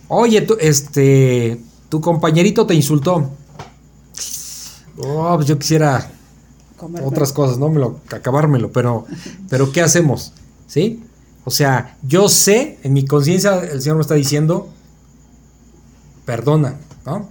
A: Oye, tú, este, tu compañerito te insultó. Oh, pues yo quisiera
B: Comerme.
A: otras cosas, no me lo acabármelo, pero pero ¿qué hacemos? ¿Sí? O sea, yo sé, en mi conciencia el Señor me está diciendo perdona, ¿no?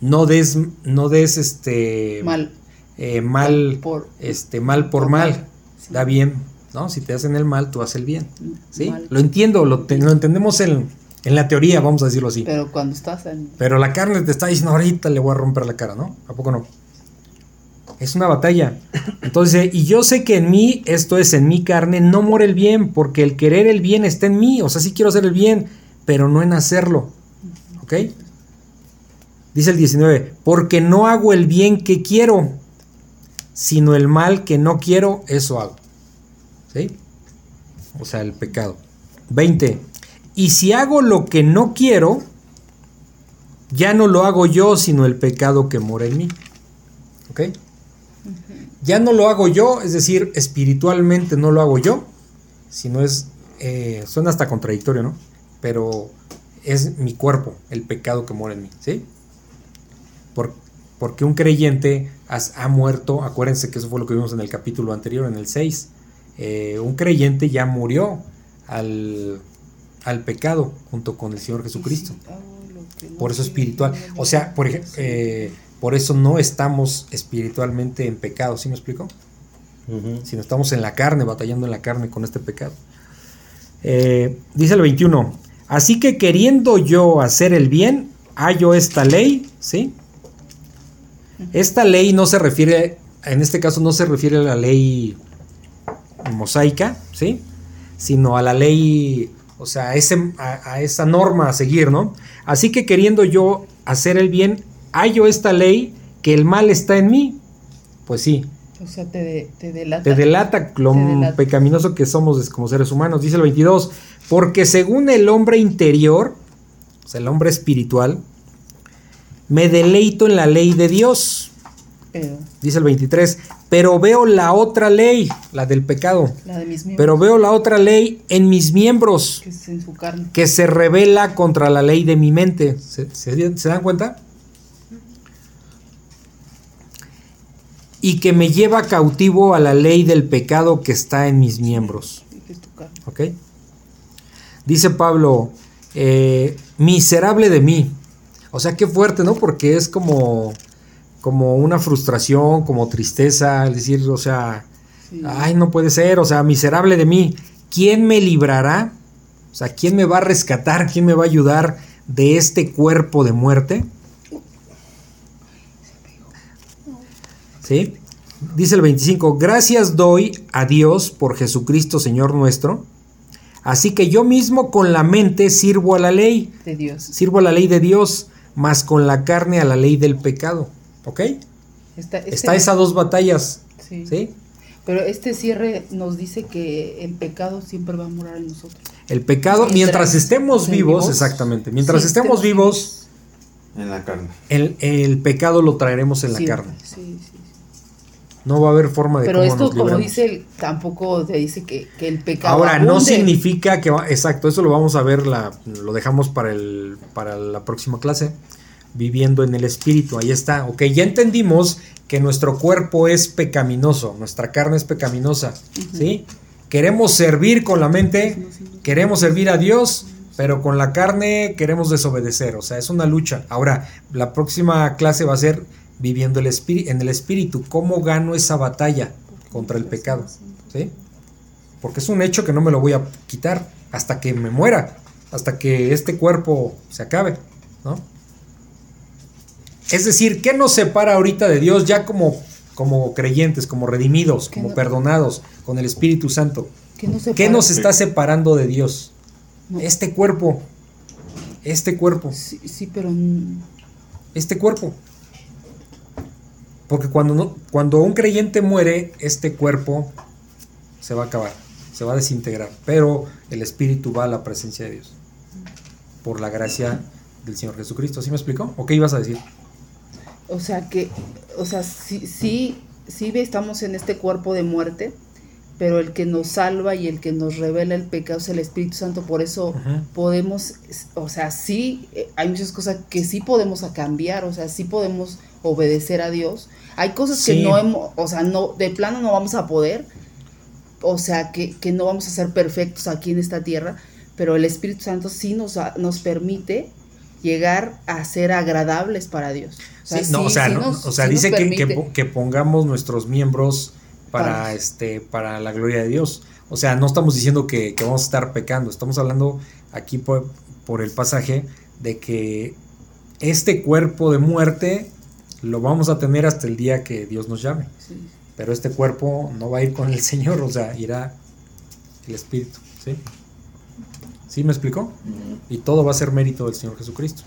A: No des no des este
B: Mal.
A: eh, mal
B: Por-
A: este mal por,
B: por
A: mal.
B: mal, sí.
A: Da bien, ¿no? Si te hacen el mal, tú haces el bien. ¿Sí?
B: Mal.
A: Lo entiendo, lo, te- lo entendemos en, en la teoría, vamos a decirlo así.
B: Pero cuando estás en...
A: Pero la carne te está diciendo ahorita le voy a romper la cara, ¿no? ¿A poco no? Es una batalla. Entonces, y yo sé que en mí, esto es en mi carne, no mora el bien, porque el querer el bien está en mí. O sea, sí quiero hacer el bien, pero no en hacerlo. ¿Ok? Dice el 19, porque no hago el bien que quiero, sino el mal que no quiero, eso hago. ¿Sí? O sea, el pecado. 20. Y si hago lo que no quiero, ya no lo hago yo, sino el pecado que mora en mí. ¿Ok? Ya no lo hago yo, es decir, espiritualmente no lo hago yo, sino es, eh, suena hasta contradictorio, ¿no? Pero es mi cuerpo, el pecado que mora en mí, ¿sí? Por- porque un creyente has- ha muerto, acuérdense que eso fue lo que vimos en el capítulo anterior, en el 6, eh, un creyente ya murió al, al pecado junto con el Señor Jesucristo por eso espiritual. O sea, por, ej- eh, por eso no estamos espiritualmente en pecado, ¿sí me explico?
D: Ujú.
A: Sino estamos en la carne, batallando en la carne con este pecado. Eh, dice el 21, así que queriendo yo hacer el bien, hallo esta ley, ¿sí? Esta ley no se refiere, en este caso no se refiere a la ley mosaica, ¿sí? Sino a la ley, o sea, a, ese- a- a esa norma a seguir, ¿no? Así que queriendo yo hacer el bien, hallo esta ley que el mal está en mí. Pues sí,
B: O sea, te, de- te delata.
A: te delata lo
B: Te delata.
A: pecaminoso que somos como seres humanos. Dice el 22, porque según el hombre interior, o sea, el hombre espiritual, me deleito en la ley de Dios.
B: Pero
A: Dice el 23, pero veo la otra ley, la del pecado,
B: la de mis miembros,
A: pero veo la otra ley en mis miembros,
B: que es en su carne.
A: que se revela contra la ley de mi mente. ¿Se, se- se dan cuenta? Y que me lleva cautivo a la ley del pecado que está en mis miembros. Dice Pablo, eh, miserable de mí. O sea, qué fuerte, ¿no? Porque es como, como una frustración, como tristeza, es decir, o sea,
B: Sí.
A: ay, no puede ser, o sea, miserable de mí. ¿Quién me librará? O sea, ¿quién me va a rescatar? ¿Quién me va a ayudar de este cuerpo de muerte? ¿Sí? Dice el 25, gracias doy a Dios por Jesucristo Señor nuestro. Así que yo mismo con la mente sirvo a la ley,
B: de Dios.
A: sirvo a la ley de Dios, más con la carne a la ley del pecado. ¿Ok?
B: Está, este-
A: Está esas dos batallas.
B: sí.
A: ¿Sí?
B: Pero este cierre nos dice que el pecado siempre va a morar en nosotros.
A: El pecado,
B: Mientras
A: mientras estemos vivos,
B: vivos,
A: exactamente, mientras
B: sí,
A: estemos vivos,
D: En la carne.
A: el, el pecado lo traeremos en la carne.
B: Sí, sí.
A: No va a haber forma de
B: Pero
A: cómo
B: esto,
A: nos
B: como dice, tampoco te dice que, que el pecado.
A: Ahora, no significa que va, exacto, eso lo vamos a ver, la, lo dejamos para, el, para la próxima clase, viviendo en el espíritu, ahí está, ok, ya entendimos que nuestro cuerpo es pecaminoso, nuestra carne es pecaminosa, ¿sí? Queremos servir con la mente, queremos servir a Dios, pero con la carne queremos desobedecer, o sea, es una lucha. Ahora, la próxima clase va a ser viviendo el espíritu, en el espíritu, cómo gano esa batalla contra el pecado, ¿sí? Porque es un hecho que no me lo voy a quitar hasta que me muera, hasta que este cuerpo se acabe, ¿no? Es decir, ¿qué nos separa ahorita de Dios ya como, como creyentes, como redimidos, como
B: no-
A: perdonados con el Espíritu Santo?
B: ¿Qué nos,
A: ¿Qué
B: separa?
A: nos está separando de Dios?
B: No.
A: Este cuerpo, este cuerpo,
B: Sí, sí, pero.
A: este cuerpo. Porque cuando, no- cuando un creyente muere, este cuerpo se va a acabar, se va a desintegrar. Pero el espíritu va a la presencia de Dios. Por la gracia del Señor Jesucristo. ¿Sí me explicó? ¿O qué ibas a decir?
B: O sea que, o sea, sí, sí, sí estamos en este cuerpo de muerte, pero el que nos salva y el que nos revela el pecado es el Espíritu Santo. Por eso podemos, o sea, sí, eh, hay muchas cosas que sí podemos cambiar, o sea, sí podemos obedecer a Dios. Hay cosas
A: Sí.
B: que no hemos, o sea, no, de plano no vamos a poder, o sea, que, que no vamos a ser perfectos aquí en esta tierra, pero el Espíritu Santo sí nos, nos permite llegar a ser agradables para Dios.
A: Sí, no,
B: sí-
A: o sea,
B: sí
A: no-
B: nos-
A: o sea
B: sí nos
A: dice que, pongamos nuestros miembros para,
B: Para-
A: este, para la gloria de Dios. O sea, no estamos diciendo que, que vamos a estar pecando, estamos hablando aquí por, por el pasaje de que este cuerpo de muerte lo vamos a tener hasta el día que Dios nos llame.
B: Sí.
A: Pero este cuerpo no va a ir con el Señor, o sea, irá el Espíritu. ¿Sí? ¿Sí me explicó?
C: Mm,
A: Y todo va a ser mérito del Señor Jesucristo.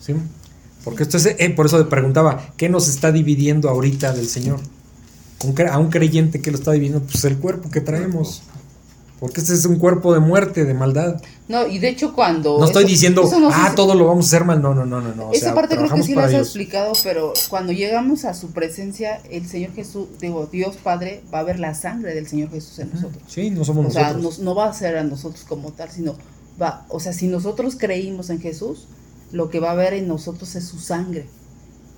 A: ¿Sí? Porque esto es, eh, por eso te preguntaba, ¿qué nos está dividiendo ahorita del Señor? A un creyente que lo está dividiendo, pues el cuerpo que traemos. Porque este es un cuerpo de muerte, de maldad.
B: No, y de hecho cuando...
A: No estoy
B: eso-
A: diciendo,
B: eso
A: ah, todo lo vamos a hacer mal. No, no, no, no. no. O
B: Esa
A: sea,
B: parte creo que sí las has explicado, pero cuando llegamos a su presencia, el Señor Jesús, digo, Dios Padre, va a ver la sangre del Señor Jesús en nosotros.
A: Sí, no somos
B: O sea,
A: nosotros.
B: nos- no va a ser a nosotros como tal, sino va, o sea, si nosotros creímos en Jesús, lo que va a ver en nosotros es su sangre.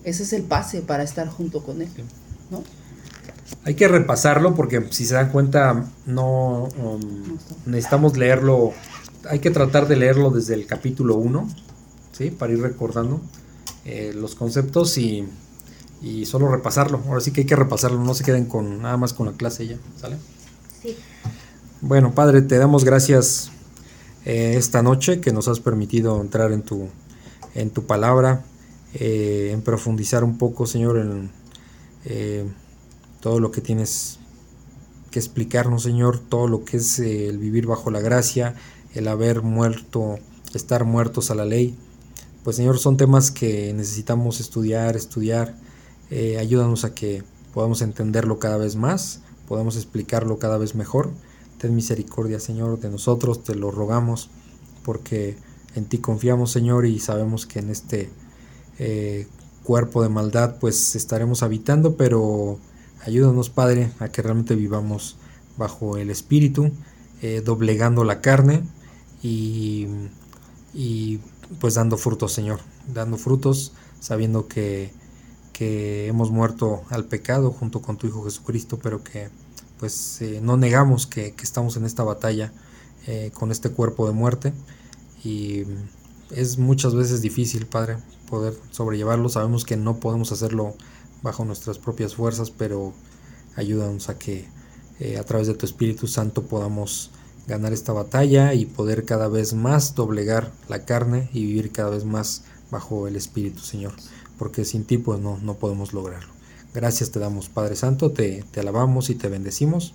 B: Ese es el pase para estar junto con Él, ¿no?
A: Hay que repasarlo porque si se dan cuenta, no um, necesitamos leerlo. Hay que tratar de leerlo desde el capítulo 1, ¿sí? Para ir recordando eh, los conceptos y, y solo repasarlo. Ahora sí que hay que repasarlo, no se queden con nada más con la clase ya, ¿sale?
F: Sí.
A: Bueno, Padre, te damos gracias eh, esta noche que nos has permitido entrar en tu, en tu palabra, eh, en profundizar un poco, Señor, en eh, todo lo que tienes que explicarnos, Señor, todo lo que es eh, el vivir bajo la gracia, el haber muerto, estar muertos a la ley. Pues, Señor, son temas que necesitamos estudiar, estudiar. Eh, ayúdanos a que podamos entenderlo cada vez más, podamos explicarlo cada vez mejor. Ten misericordia, Señor, de nosotros, te lo rogamos, porque en ti confiamos, Señor, y sabemos que en este eh, cuerpo de maldad pues estaremos habitando, pero ayúdanos Padre a que realmente vivamos bajo el Espíritu, eh, doblegando la carne y, pues dando frutos Señor, dando frutos sabiendo que, que hemos muerto al pecado junto con tu Hijo Jesucristo, pero que pues eh, no negamos que, que, estamos en esta batalla eh, con este cuerpo de muerte y es muchas veces difícil, Padre, poder sobrellevarlo. Sabemos que no podemos hacerlo bajo nuestras propias fuerzas, pero ayúdanos a que eh, a través de tu Espíritu Santo podamos ganar esta batalla y poder cada vez más doblegar la carne y vivir cada vez más bajo el Espíritu, Señor, porque sin ti pues no, no podemos lograrlo. Gracias te damos, Padre Santo, te, te alabamos y te bendecimos.